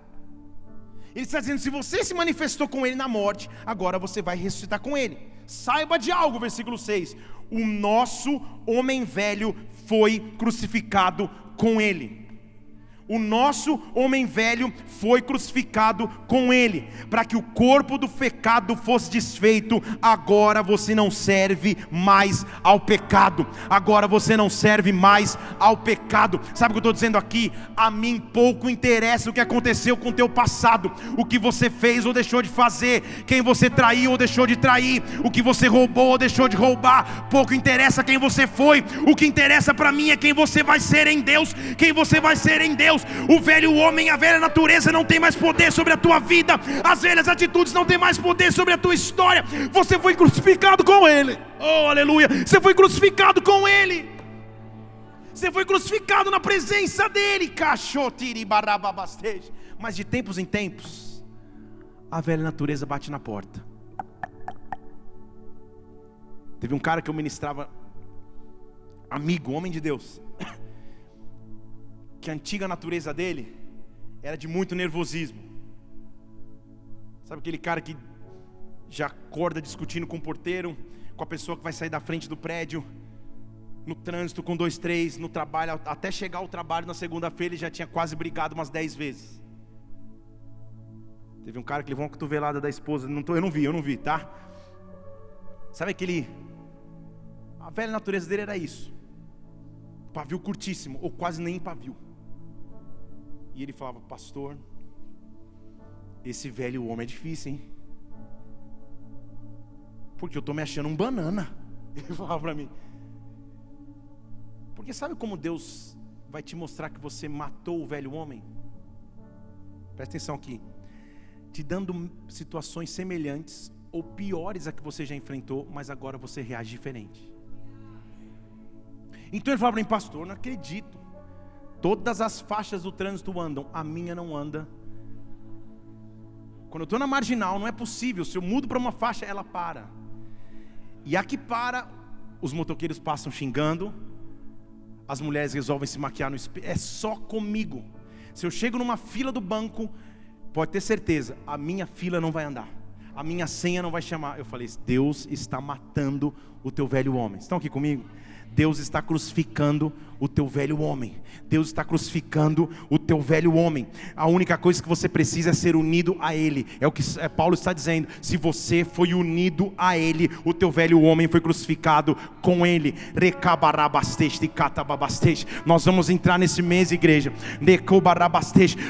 Ele está dizendo: se você se manifestou com Ele na morte, agora você vai ressuscitar com Ele. Saiba de algo, versículo 6: o nosso homem velho foi crucificado com ele o nosso homem velho foi crucificado com ele, para que o corpo do pecado fosse desfeito. Agora você não serve mais ao pecado, agora você não serve mais ao pecado. Sabe o que eu estou dizendo aqui? A mim pouco interessa o que aconteceu com o teu passado, o que você fez ou deixou de fazer, quem você traiu ou deixou de trair, o que você roubou ou deixou de roubar. Pouco interessa quem você foi, o que interessa para mim é quem você vai ser em Deus, quem você vai ser em Deus. O velho homem, a velha natureza não tem mais poder sobre a tua vida. As velhas atitudes não têm mais poder sobre a tua história. Você foi crucificado com Ele. Oh, aleluia. Você foi crucificado com Ele. Você foi crucificado na presença dEle. Mas de tempos em tempos, a velha natureza bate na porta. Teve um cara que eu ministrava, amigo, homem de Deus que a antiga natureza dele era de muito nervosismo. Sabe aquele cara que já acorda discutindo com o porteiro, com a pessoa que vai sair da frente do prédio, no trânsito com dois, três, no trabalho, até chegar ao trabalho na segunda-feira ele já tinha quase brigado umas dez vezes. Teve um cara que levou uma cotovelada da esposa, não tô, eu não vi, eu não vi, tá? Sabe aquele. A velha natureza dele era isso. Pavio curtíssimo, ou quase nem pavio. E ele falava, pastor, esse velho homem é difícil, hein? Porque eu estou me achando um banana. Ele falava para mim. Porque sabe como Deus vai te mostrar que você matou o velho homem? Presta atenção aqui. Te dando situações semelhantes ou piores a que você já enfrentou, mas agora você reage diferente. Então ele falava para mim, pastor, não acredito. Todas as faixas do trânsito andam, a minha não anda. Quando eu estou na marginal, não é possível. Se eu mudo para uma faixa, ela para. E aqui para, os motoqueiros passam xingando, as mulheres resolvem se maquiar no espelho. É só comigo. Se eu chego numa fila do banco, pode ter certeza, a minha fila não vai andar. A minha senha não vai chamar. Eu falei, Deus está matando o teu velho homem. Estão aqui comigo? Deus está crucificando o teu velho homem. Deus está crucificando o teu velho homem. A única coisa que você precisa é ser unido a Ele. É o que é, Paulo está dizendo. Se você foi unido a Ele, o teu velho homem foi crucificado com Ele. Nós vamos entrar nesse mês, igreja.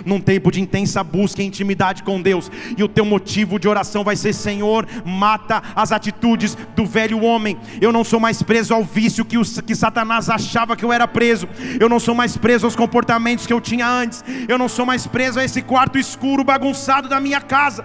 Num tempo de intensa busca e intimidade com Deus. E o teu motivo de oração vai ser: Senhor, mata as atitudes do velho homem. Eu não sou mais preso ao vício que os que Satanás achava que eu era preso. Eu não sou mais preso aos comportamentos que eu tinha antes. Eu não sou mais preso a esse quarto escuro bagunçado da minha casa.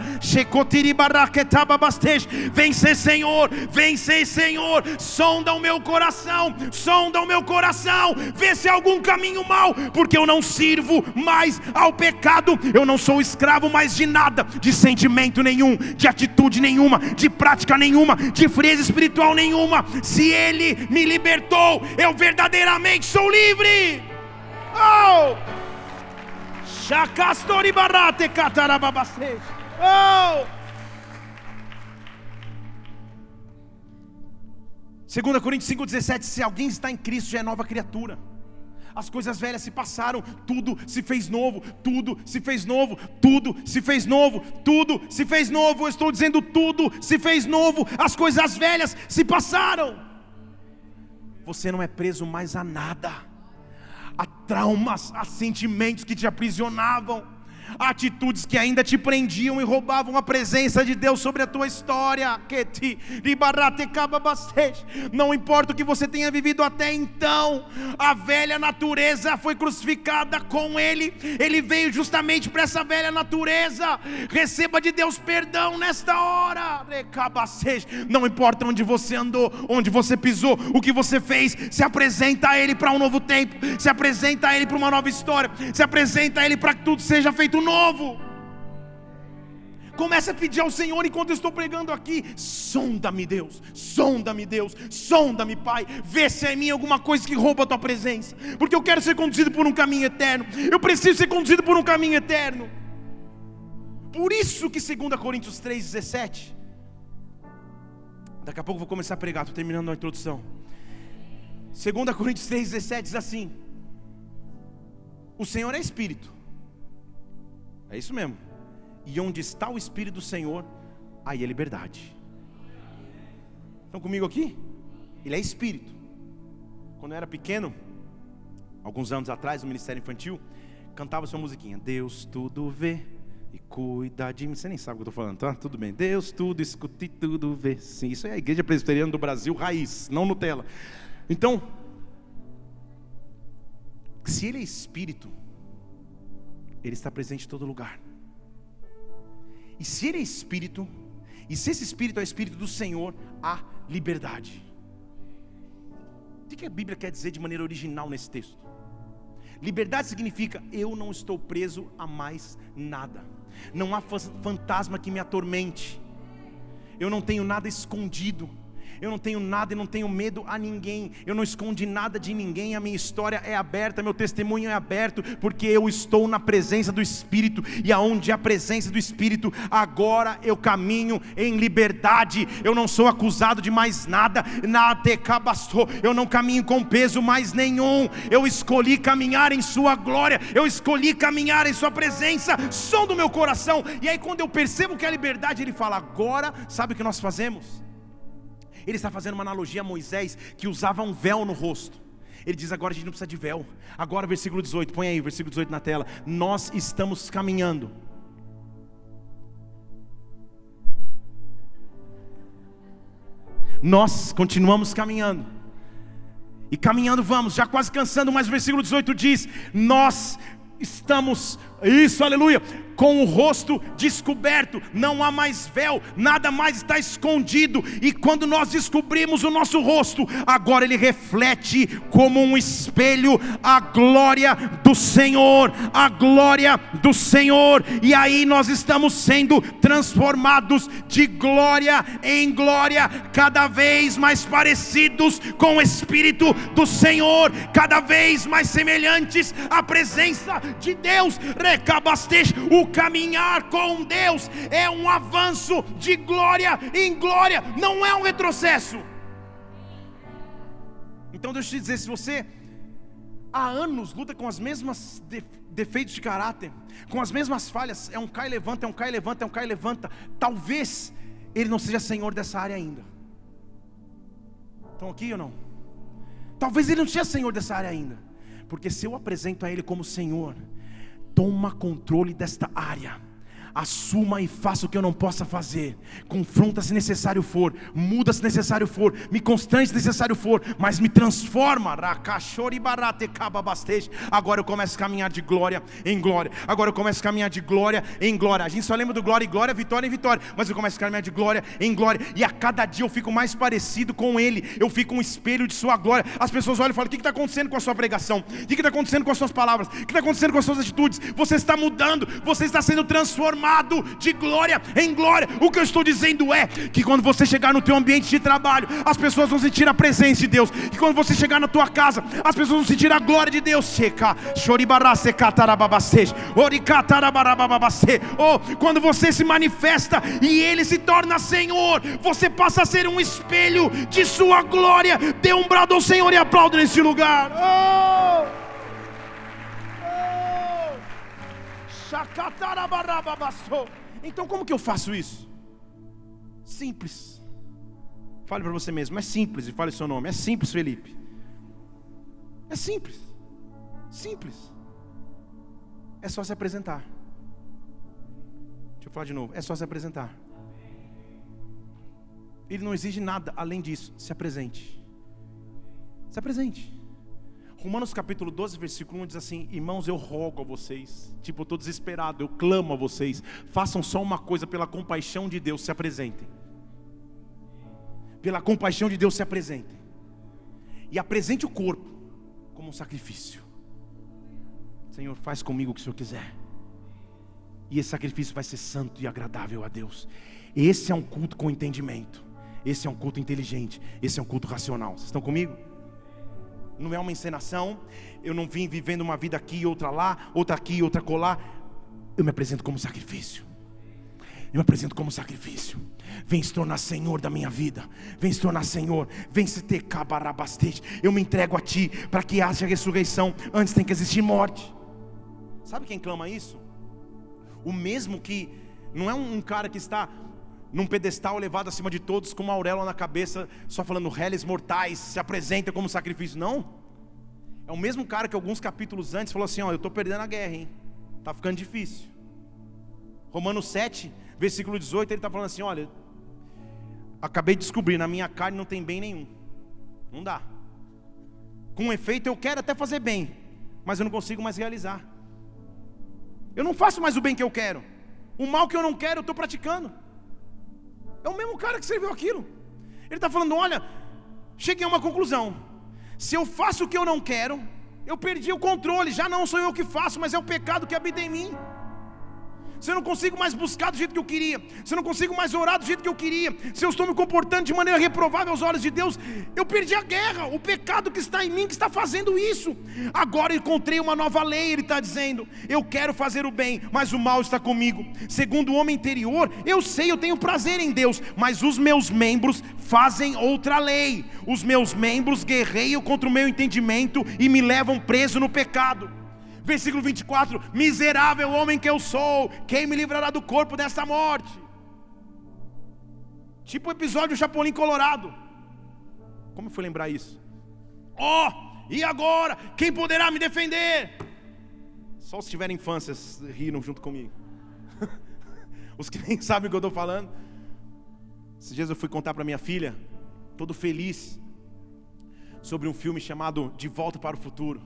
Vencer, Senhor, vencer, Senhor. Sonda o meu coração, sonda o meu coração. Vê se há algum caminho mal, porque eu não sirvo mais ao pecado. Eu não sou escravo mais de nada, de sentimento nenhum, de atitude nenhuma, de prática nenhuma, de frieza espiritual nenhuma. Se Ele me libertou eu verdadeiramente sou livre. Oh! Chacastori. Oh! 2 Coríntios 5,17: Se alguém está em Cristo, já é nova criatura. As coisas velhas se passaram, tudo se fez novo, tudo se fez novo, tudo se fez novo, tudo se fez novo. Eu estou dizendo tudo se fez novo, as coisas velhas se passaram você não é preso mais a nada, a traumas, a sentimentos que te aprisionavam atitudes que ainda te prendiam e roubavam a presença de Deus sobre a tua história. Não importa o que você tenha vivido até então, a velha natureza foi crucificada com Ele, Ele veio justamente para essa velha natureza. Receba de Deus perdão nesta hora. Não importa onde você andou, onde você pisou, o que você fez, se apresenta a Ele para um novo tempo, se apresenta a Ele para uma nova história, se apresenta a Ele para que tudo seja feito novo. Comece a pedir ao Senhor enquanto eu estou pregando aqui. Sonda-me, Deus. Sonda-me, Deus. Sonda-me, Pai. Vê se é em mim alguma coisa que rouba a tua presença. Porque eu quero ser conduzido por um caminho eterno. Eu preciso ser conduzido por um caminho eterno. Por isso que 2 Coríntios 3,17. Daqui a pouco vou começar a pregar, estou terminando a introdução. 2 Coríntios 3,17 diz assim: O Senhor é Espírito. É isso mesmo. E onde está o Espírito do Senhor, aí é liberdade. Estão comigo aqui? Ele é Espírito. Quando eu era pequeno, alguns anos atrás, no Ministério Infantil, cantava sua musiquinha. Deus tudo vê e cuida de mim. Você nem sabe o que eu estou falando, tá? Tudo bem. Deus tudo escuta e tudo vê. Sim, isso é a Igreja Presbiteriana do Brasil, raiz, não Nutella. Então, se Ele é Espírito, ele está presente em todo lugar. E se Ele é Espírito, e se esse Espírito é o Espírito do Senhor, há liberdade. O que a Bíblia quer dizer de maneira original nesse texto? Liberdade significa eu não estou preso a mais nada, não há fantasma que me atormente, eu não tenho nada escondido, Eu não tenho nada e não tenho medo a ninguém. Eu não escondi nada de ninguém. A minha história é aberta, meu testemunho é aberto, porque eu estou na presença do Espírito. E aonde a presença do Espírito, agora eu caminho em liberdade. Eu não sou acusado de mais nada. Eu não caminho com peso mais nenhum. Eu escolhi caminhar em Sua glória. Eu escolhi caminhar em Sua presença. Som do meu coração. E aí, quando eu percebo que é liberdade, Ele fala: agora, sabe o que nós fazemos? Ele está fazendo uma analogia a Moisés que usava um véu no rosto. Ele diz agora a gente não precisa de véu. Agora, versículo 18, põe aí, versículo 18 na tela. Nós estamos caminhando. Nós continuamos caminhando. E caminhando vamos, já quase cansando, mas o versículo 18 diz: Nós estamos, isso, aleluia, com o rosto descoberto, não há mais véu, nada mais está escondido, e quando nós descobrimos o nosso rosto, agora ele reflete como um espelho a glória do Senhor, a glória do Senhor, e aí nós estamos sendo transformados de glória em glória, cada vez mais parecidos com o Espírito do Senhor, cada vez mais semelhantes à presença de Deus, recabasteja o caminhar com Deus é um avanço de glória em glória, não é um retrocesso. Então deixa eu te dizer, se você há anos luta com as mesmas defeitos de caráter, com as mesmas falhas, é um cai levanta, é um cai levanta, é um cai levanta, talvez ele não seja senhor dessa área ainda. Estão aqui ou não? Talvez ele não seja senhor dessa área ainda. Porque se eu apresento a ele como senhor, Toma controle desta área assuma e faça o que eu não possa fazer, confronta se necessário for, muda se necessário for, me constrange se necessário for, mas me transforma. Agora eu começo a caminhar de glória em glória. Agora eu começo a caminhar de glória em glória. A gente só lembra do glória e glória, vitória em vitória, mas eu começo a caminhar de glória em glória. E a cada dia eu fico mais parecido com Ele. Eu fico um espelho de Sua glória. As pessoas olham e falam: O que está acontecendo com a sua pregação? O que está acontecendo com as suas palavras? O que está acontecendo com as suas atitudes? Você está mudando, você está sendo transformado transformado de glória em glória. O que eu estou dizendo é que quando você chegar no teu ambiente de trabalho, as pessoas vão sentir a presença de Deus. E quando você chegar na tua casa, as pessoas vão sentir a glória de Deus. Oh, quando você se manifesta e Ele se torna Senhor, você passa a ser um espelho de Sua glória. Dê um brado ao Senhor e aplauda nesse lugar. Oh! Então como que eu faço isso? Simples. Fale para você mesmo, é simples, e fale seu nome. É simples, Felipe. É simples. Simples. É só se apresentar. Deixa eu falar de novo. É só se apresentar. Ele não exige nada além disso. Se apresente. Se apresente. Romanos capítulo 12, versículo 1 diz assim: Irmãos, eu rogo a vocês, tipo, eu estou desesperado, eu clamo a vocês, façam só uma coisa, pela compaixão de Deus, se apresentem. Pela compaixão de Deus, se apresentem. E apresente o corpo como um sacrifício. Senhor, faz comigo o que o Senhor quiser. E esse sacrifício vai ser santo e agradável a Deus. Esse é um culto com entendimento. Esse é um culto inteligente. Esse é um culto racional. Vocês estão comigo? Não é uma encenação, eu não vim vivendo uma vida aqui outra lá, outra aqui outra colar. Eu me apresento como sacrifício. Eu me apresento como sacrifício. Vem se tornar Senhor da minha vida. Vem se tornar Senhor. Vem se ter cabarabastete. Eu me entrego a Ti para que haja ressurreição. Antes tem que existir morte. Sabe quem clama isso? O mesmo que não é um cara que está num pedestal elevado acima de todos, com uma auréola na cabeça, só falando réis mortais, se apresenta como sacrifício. Não. É o mesmo cara que alguns capítulos antes falou assim: Ó, eu estou perdendo a guerra, hein? Está ficando difícil. Romanos 7, versículo 18, ele está falando assim: Olha, acabei de descobrir, na minha carne não tem bem nenhum. Não dá. Com efeito, eu quero até fazer bem, mas eu não consigo mais realizar. Eu não faço mais o bem que eu quero. O mal que eu não quero, eu estou praticando. É o mesmo cara que escreveu aquilo. Ele está falando: olha, cheguei a uma conclusão. Se eu faço o que eu não quero, eu perdi o controle. Já não sou eu que faço, mas é o pecado que habita em mim. Se eu não consigo mais buscar do jeito que eu queria, se eu não consigo mais orar do jeito que eu queria, se eu estou me comportando de maneira reprovável aos olhos de Deus, eu perdi a guerra, o pecado que está em mim que está fazendo isso. Agora encontrei uma nova lei, ele está dizendo: eu quero fazer o bem, mas o mal está comigo. Segundo o homem interior, eu sei, eu tenho prazer em Deus, mas os meus membros fazem outra lei, os meus membros guerreiam contra o meu entendimento e me levam preso no pecado. Versículo 24: Miserável homem que eu sou, quem me livrará do corpo desta morte? Tipo o episódio Chapolin Colorado. Como foi lembrar isso? Ó, oh, e agora? Quem poderá me defender? Só os que tiverem infâncias riram junto comigo. Os que nem sabem o que eu estou falando. Esses dias eu fui contar para minha filha, todo feliz, sobre um filme chamado De Volta para o Futuro.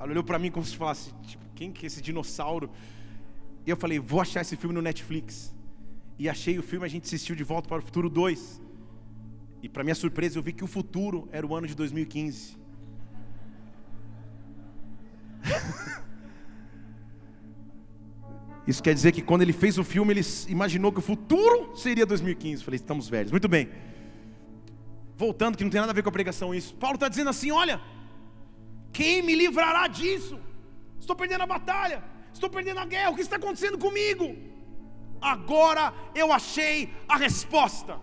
Ela olhou para mim como se falasse: tipo, quem que é esse dinossauro? E eu falei: vou achar esse filme no Netflix. E achei o filme, a gente assistiu De Volta para o Futuro 2. E para minha surpresa, eu vi que o futuro era o ano de 2015. Isso quer dizer que quando ele fez o filme, ele imaginou que o futuro seria 2015. Falei, estamos velhos. Muito bem. Voltando, que não tem nada a ver com a pregação isso. Paulo está dizendo assim: olha, quem me livrará disso? Estou perdendo a batalha, estou perdendo a guerra, o que está acontecendo comigo? Agora eu achei a resposta.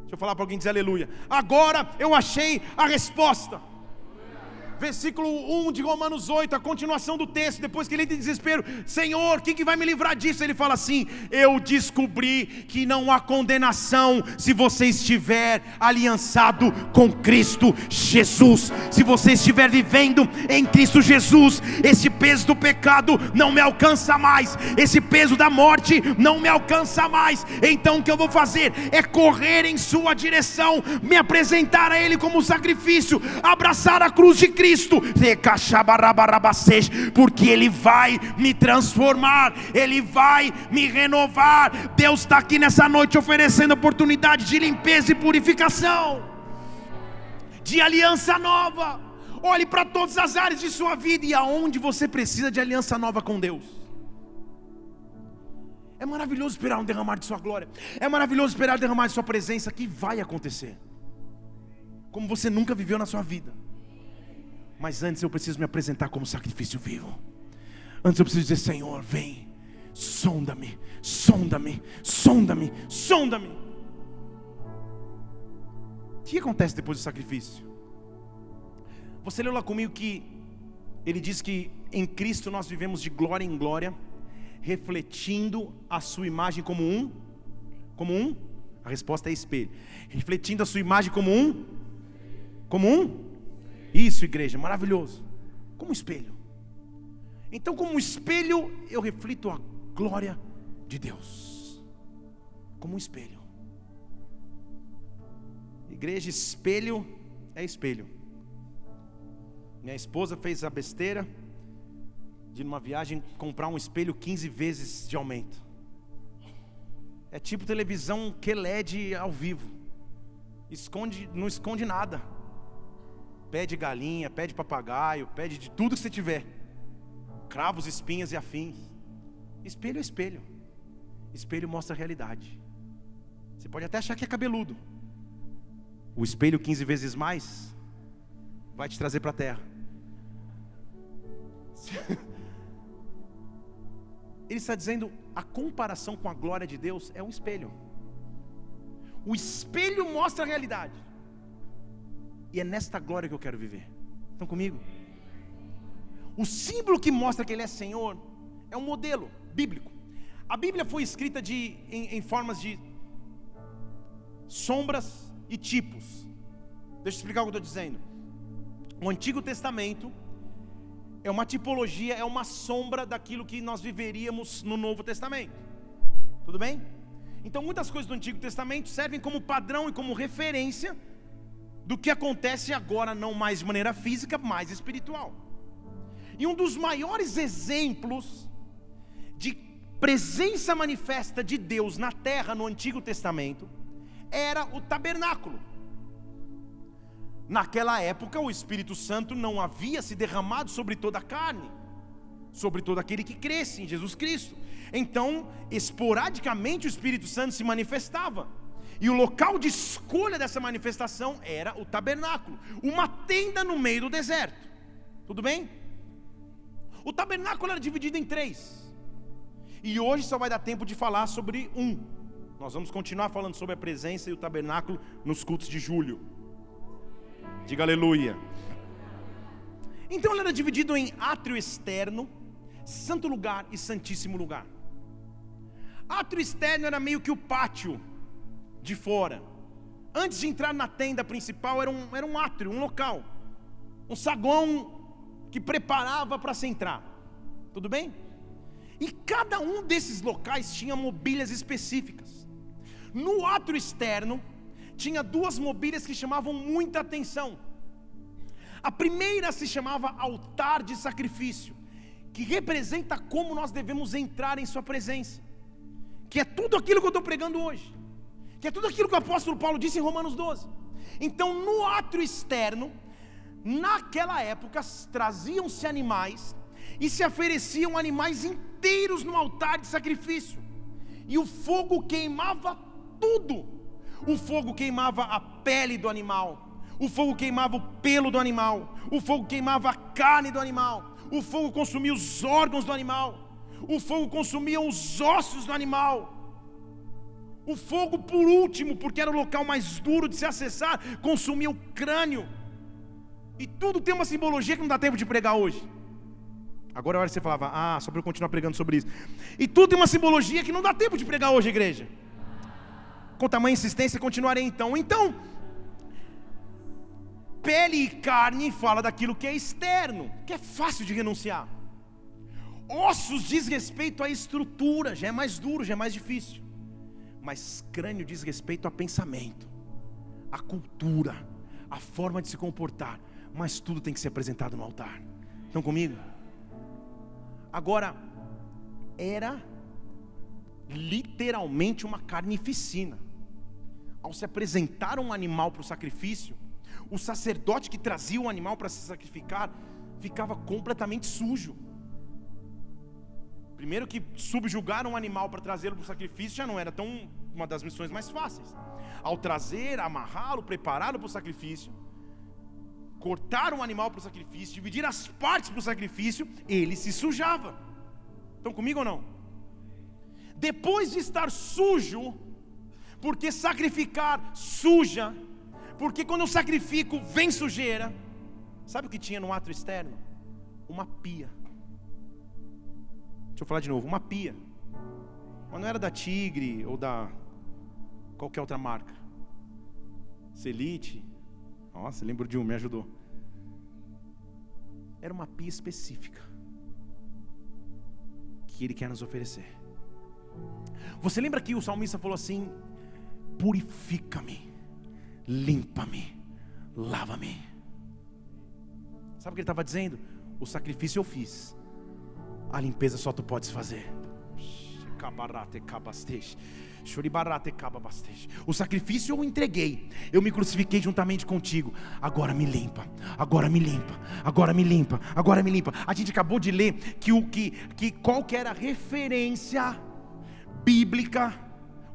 Deixa eu falar para alguém dizer aleluia. Agora eu achei a resposta versículo 1 de Romanos 8, a continuação do texto, depois que ele tem desespero, Senhor, quem que vai me livrar disso? Ele fala assim: Eu descobri que não há condenação se você estiver aliançado com Cristo Jesus. Se você estiver vivendo em Cristo Jesus, esse peso do pecado não me alcança mais, esse peso da morte não me alcança mais. Então o que eu vou fazer é correr em Sua direção, me apresentar a Ele como sacrifício, abraçar a cruz de Cristo Cristo, porque Ele vai me transformar, Ele vai me renovar. Deus está aqui nessa noite oferecendo oportunidade de limpeza e purificação, de aliança nova. Olhe para todas as áreas de sua vida e aonde você precisa de aliança nova com Deus. É maravilhoso esperar um derramar de Sua glória. É maravilhoso esperar derramar de Sua presença que vai acontecer. Como você nunca viveu na sua vida. Mas antes eu preciso me apresentar como sacrifício vivo. Antes eu preciso dizer: Senhor, vem, sonda-me, sonda-me, sonda-me, sonda-me. O que acontece depois do sacrifício? Você leu lá comigo que ele diz que em Cristo nós vivemos de glória em glória, refletindo a sua imagem como um, como um. A resposta é espelho. Refletindo a sua imagem como um, como um isso, igreja, maravilhoso. Como um espelho. Então, como um espelho, eu reflito a glória de Deus. Como um espelho. Igreja, espelho é espelho. Minha esposa fez a besteira de numa viagem comprar um espelho 15 vezes de aumento. É tipo televisão QLED ao vivo. Esconde, não esconde nada. Pede galinha, pede papagaio, pede de tudo que você tiver. Cravos, espinhas e afins. Espelho é espelho. Espelho mostra a realidade. Você pode até achar que é cabeludo. O espelho 15 vezes mais vai te trazer para a terra. Ele está dizendo a comparação com a glória de Deus é um espelho. O espelho mostra a realidade. E é nesta glória que eu quero viver. Estão comigo? O símbolo que mostra que Ele é Senhor é um modelo bíblico. A Bíblia foi escrita de, em, em formas de sombras e tipos. Deixa eu explicar o que eu estou dizendo. O Antigo Testamento é uma tipologia, é uma sombra daquilo que nós viveríamos no Novo Testamento. Tudo bem? Então, muitas coisas do Antigo Testamento servem como padrão e como referência do que acontece agora, não mais de maneira física, mas espiritual. E um dos maiores exemplos de presença manifesta de Deus na terra no Antigo Testamento era o tabernáculo. Naquela época, o Espírito Santo não havia se derramado sobre toda a carne, sobre todo aquele que cresce em Jesus Cristo. Então, esporadicamente o Espírito Santo se manifestava. E o local de escolha dessa manifestação era o tabernáculo, uma tenda no meio do deserto. Tudo bem? O tabernáculo era dividido em três. E hoje só vai dar tempo de falar sobre um. Nós vamos continuar falando sobre a presença e o tabernáculo nos cultos de julho. Diga aleluia. Então ele era dividido em átrio externo, santo lugar e santíssimo lugar. Átrio externo era meio que o pátio de fora. Antes de entrar na tenda principal, era um, era um átrio, um local, um saguão que preparava para se entrar. Tudo bem? E cada um desses locais tinha mobílias específicas. No átrio externo, tinha duas mobílias que chamavam muita atenção. A primeira se chamava altar de sacrifício, que representa como nós devemos entrar em Sua presença, que é tudo aquilo que eu estou pregando hoje, que é tudo aquilo que o apóstolo Paulo disse em Romanos 12. Então, no átrio externo, naquela época, traziam-se animais e se ofereciam animais inteiros no altar de sacrifício, e o fogo queimava tudo. O fogo queimava a pele do animal, o fogo queimava o pelo do animal, o fogo queimava a carne do animal, o fogo consumia os órgãos do animal, o fogo consumia os ossos do animal. O fogo, por último, porque era o local mais duro de se acessar, consumia o crânio. E tudo tem uma simbologia que não dá tempo de pregar hoje. Agora é hora você falava, ah, só para eu continuar pregando sobre isso. E tudo tem uma simbologia que não dá tempo de pregar hoje, igreja. Com tamanha insistência, continuarei então. Então, pele e carne fala daquilo que é externo, que é fácil de renunciar. Ossos diz respeito à estrutura, já é mais duro, já é mais difícil. Mas crânio diz respeito a pensamento, a cultura, a forma de se comportar. Mas tudo tem que ser apresentado no altar. Estão comigo? Agora, era literalmente uma carnificina. Ao se apresentar um animal para o sacrifício, o sacerdote que trazia o animal para se sacrificar ficava completamente sujo. Primeiro que subjugar um animal para trazê-lo para o sacrifício já não era tão uma das missões mais fáceis. Ao trazer, amarrá-lo, prepará-lo para o sacrifício, cortar um animal para o sacrifício, dividir as partes para o sacrifício, ele se sujava. Estão comigo ou não? Depois de estar sujo, porque sacrificar suja, porque quando eu sacrifico vem sujeira. Sabe o que tinha no ato externo? Uma pia. Deixa eu falar de novo, uma pia. Mas não era da Tigre ou da qualquer outra marca. Celite, nossa, lembro de um, me ajudou. Era uma pia específica que Ele quer nos oferecer. Você lembra que o salmista falou assim: Purifica-me, limpa-me, lava-me. Sabe o que ele estava dizendo? O sacrifício eu fiz, a limpeza só tu podes fazer. O sacrifício eu entreguei. Eu me crucifiquei juntamente contigo. Agora me limpa. Agora me limpa. Agora me limpa. Agora me limpa. A gente acabou de ler que o que, que qual que era a referência bíblica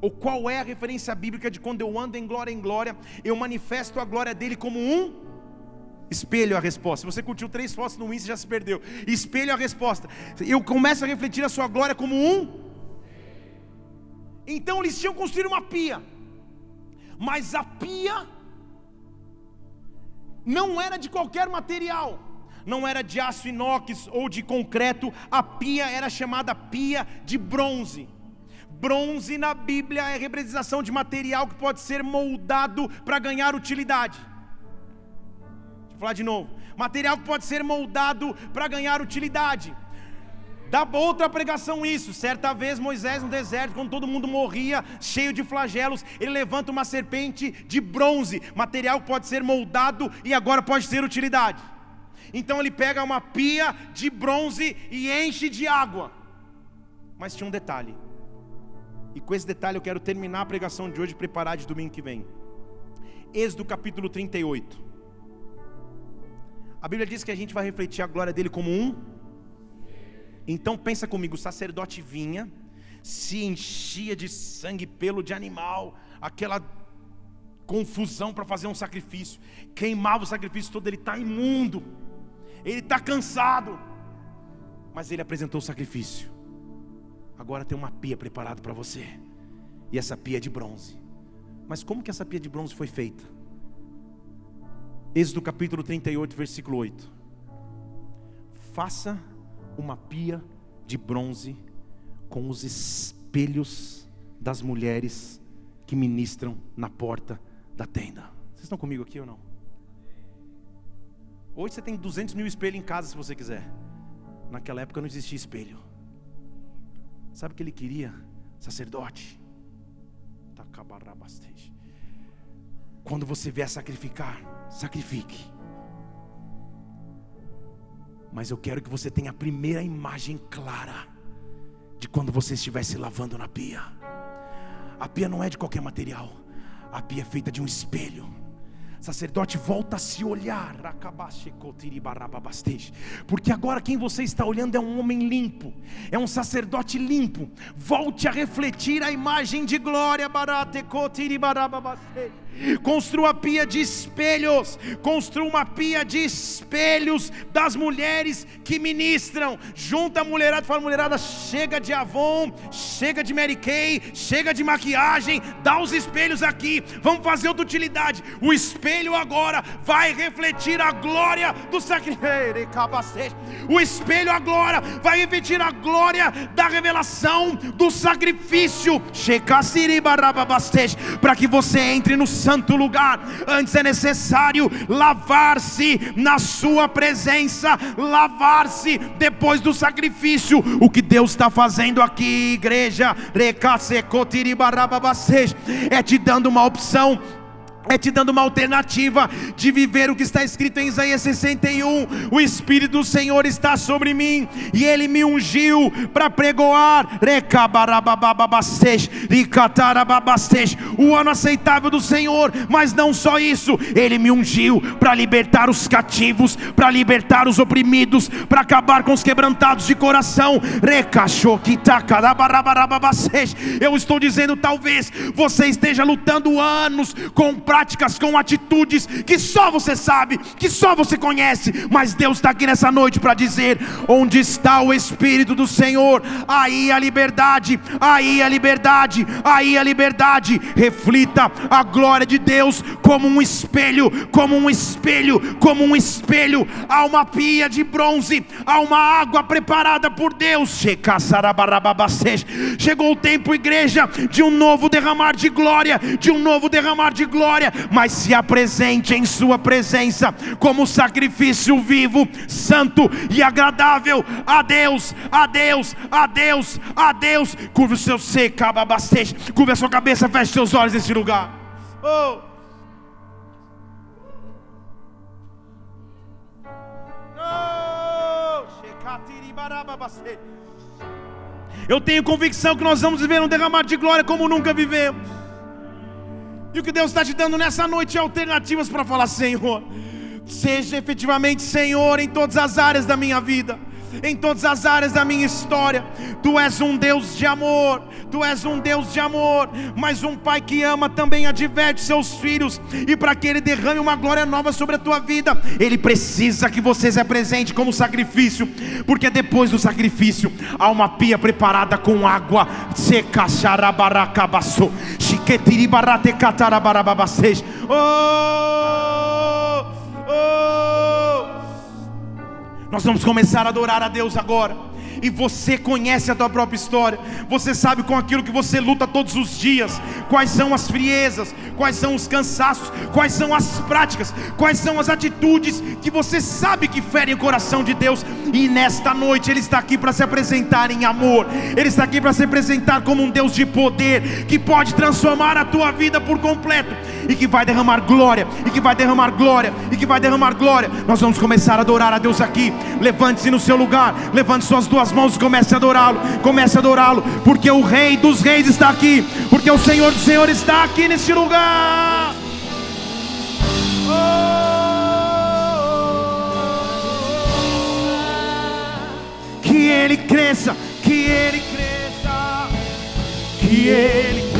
ou qual é a referência bíblica de quando eu ando em glória em glória, eu manifesto a glória dele como um espelho a resposta. Se você curtiu três fotos no Insta já se perdeu. Espelho a resposta. Eu começo a refletir a sua glória como um então eles tinham construído uma pia, mas a pia não era de qualquer material, não era de aço inox ou de concreto, a pia era chamada pia de bronze. Bronze na Bíblia é representação de material que pode ser moldado para ganhar utilidade. Deixa eu falar de novo. Material que pode ser moldado para ganhar utilidade. Dá outra pregação isso. Certa vez Moisés no deserto, quando todo mundo morria, cheio de flagelos, ele levanta uma serpente de bronze, material que pode ser moldado e agora pode ter utilidade. Então ele pega uma pia de bronze e enche de água. Mas tinha um detalhe. E com esse detalhe eu quero terminar a pregação de hoje e preparar de domingo que vem. Êxodo capítulo 38. A Bíblia diz que a gente vai refletir a glória dele como um Então pensa comigo, o sacerdote vinha, se enchia de sangue, pelo de animal, aquela confusão para fazer um sacrifício, queimava o sacrifício todo, ele está imundo, ele está cansado, mas ele apresentou o sacrifício. Agora tem uma pia preparada para você, e essa pia é de bronze. Mas como que essa pia de bronze foi feita? Êxodo capítulo 38, versículo 8. Faça uma pia de bronze com os espelhos das mulheres que ministram na porta da tenda. Vocês estão comigo aqui ou não? Hoje você tem 200 mil espelhos em casa se você quiser. Naquela época não existia espelho. Sabe o que ele queria? Sacerdote. Quando você vier sacrificar, sacrifique. Mas eu quero que você tenha a primeira imagem clara de quando você estiver se lavando na pia. A pia não é de qualquer material, a pia é feita de um espelho sacerdote volta a se olhar, porque agora quem você está olhando é um homem limpo, é um sacerdote limpo. Volte a refletir a imagem de glória, Construa pia de espelhos, construa uma pia de espelhos das mulheres que ministram. Junta a mulherada fala: mulherada, chega de Avon, chega de Mary Kay, chega de maquiagem, dá os espelhos aqui, vamos fazer outra utilidade. O espelho agora vai refletir a glória do sacrifício. O espelho agora vai refletir a glória da revelação do sacrifício. Para que você entre no santo lugar. Antes é necessário lavar-se na Sua presença, lavar-se depois do sacrifício. O que Deus está fazendo aqui, igreja, é te dando uma opção é te dando uma alternativa de viver o que está escrito em Isaías 61. O Espírito do Senhor está sobre mim e ele me ungiu para pregoar o ano aceitável do Senhor. Mas não só isso, ele me ungiu para libertar os cativos, para libertar os oprimidos, para acabar com os quebrantados de coração. Eu estou dizendo, talvez você esteja lutando anos com práticas, com atitudes que só você sabe, que só você conhece, mas Deus está aqui nessa noite para dizer: onde está o Espírito do Senhor, aí a liberdade, aí a liberdade, aí a liberdade. Reflita a glória de Deus como um espelho, como um espelho, como um espelho. Há uma pia de bronze, há uma água preparada por Deus. Chegou o tempo, igreja, de um novo derramar de glória, de um novo derramar de glória mas se apresente em Sua presença como sacrifício vivo, santo e agradável a Deus, a Deus, a Deus, a Deus. Curva o seu seca, abastece, curva a sua cabeça, feche seus olhos nesse lugar. Oh. Eu tenho convicção que nós vamos viver um derramar de glória como nunca vivemos. E o que Deus está te dando nessa noite é alternativas para falar: Senhor, seja efetivamente Senhor em todas as áreas da minha vida em todas as áreas da minha história. Tu és um Deus de amor, tu és um Deus de amor, mas um pai que ama também adverte seus filhos, e para que ele derrame uma glória nova sobre a tua vida, ele precisa que você se apresente como sacrifício, porque depois do sacrifício há uma pia preparada com água. Oh, Nós vamos começar a adorar a Deus agora. E você conhece a tua própria história. Você sabe com aquilo que você luta todos os dias. Quais são as friezas, quais são os cansaços, quais são as práticas, quais são as atitudes que você sabe que ferem o coração de Deus. E nesta noite Ele está aqui para se apresentar em amor. Ele está aqui para se apresentar como um Deus de poder que pode transformar a tua vida por completo e que vai derramar glória, e que vai derramar glória, e que vai derramar glória. Nós vamos começar a adorar a Deus aqui. Levante-se no seu lugar, levante suas duas mãos e comece a adorá-lo. Comece a adorá-lo, porque o Rei dos Reis está aqui, porque o Senhor do Senhor está aqui neste lugar. Oh, que Ele cresça, que Ele cresça, que Ele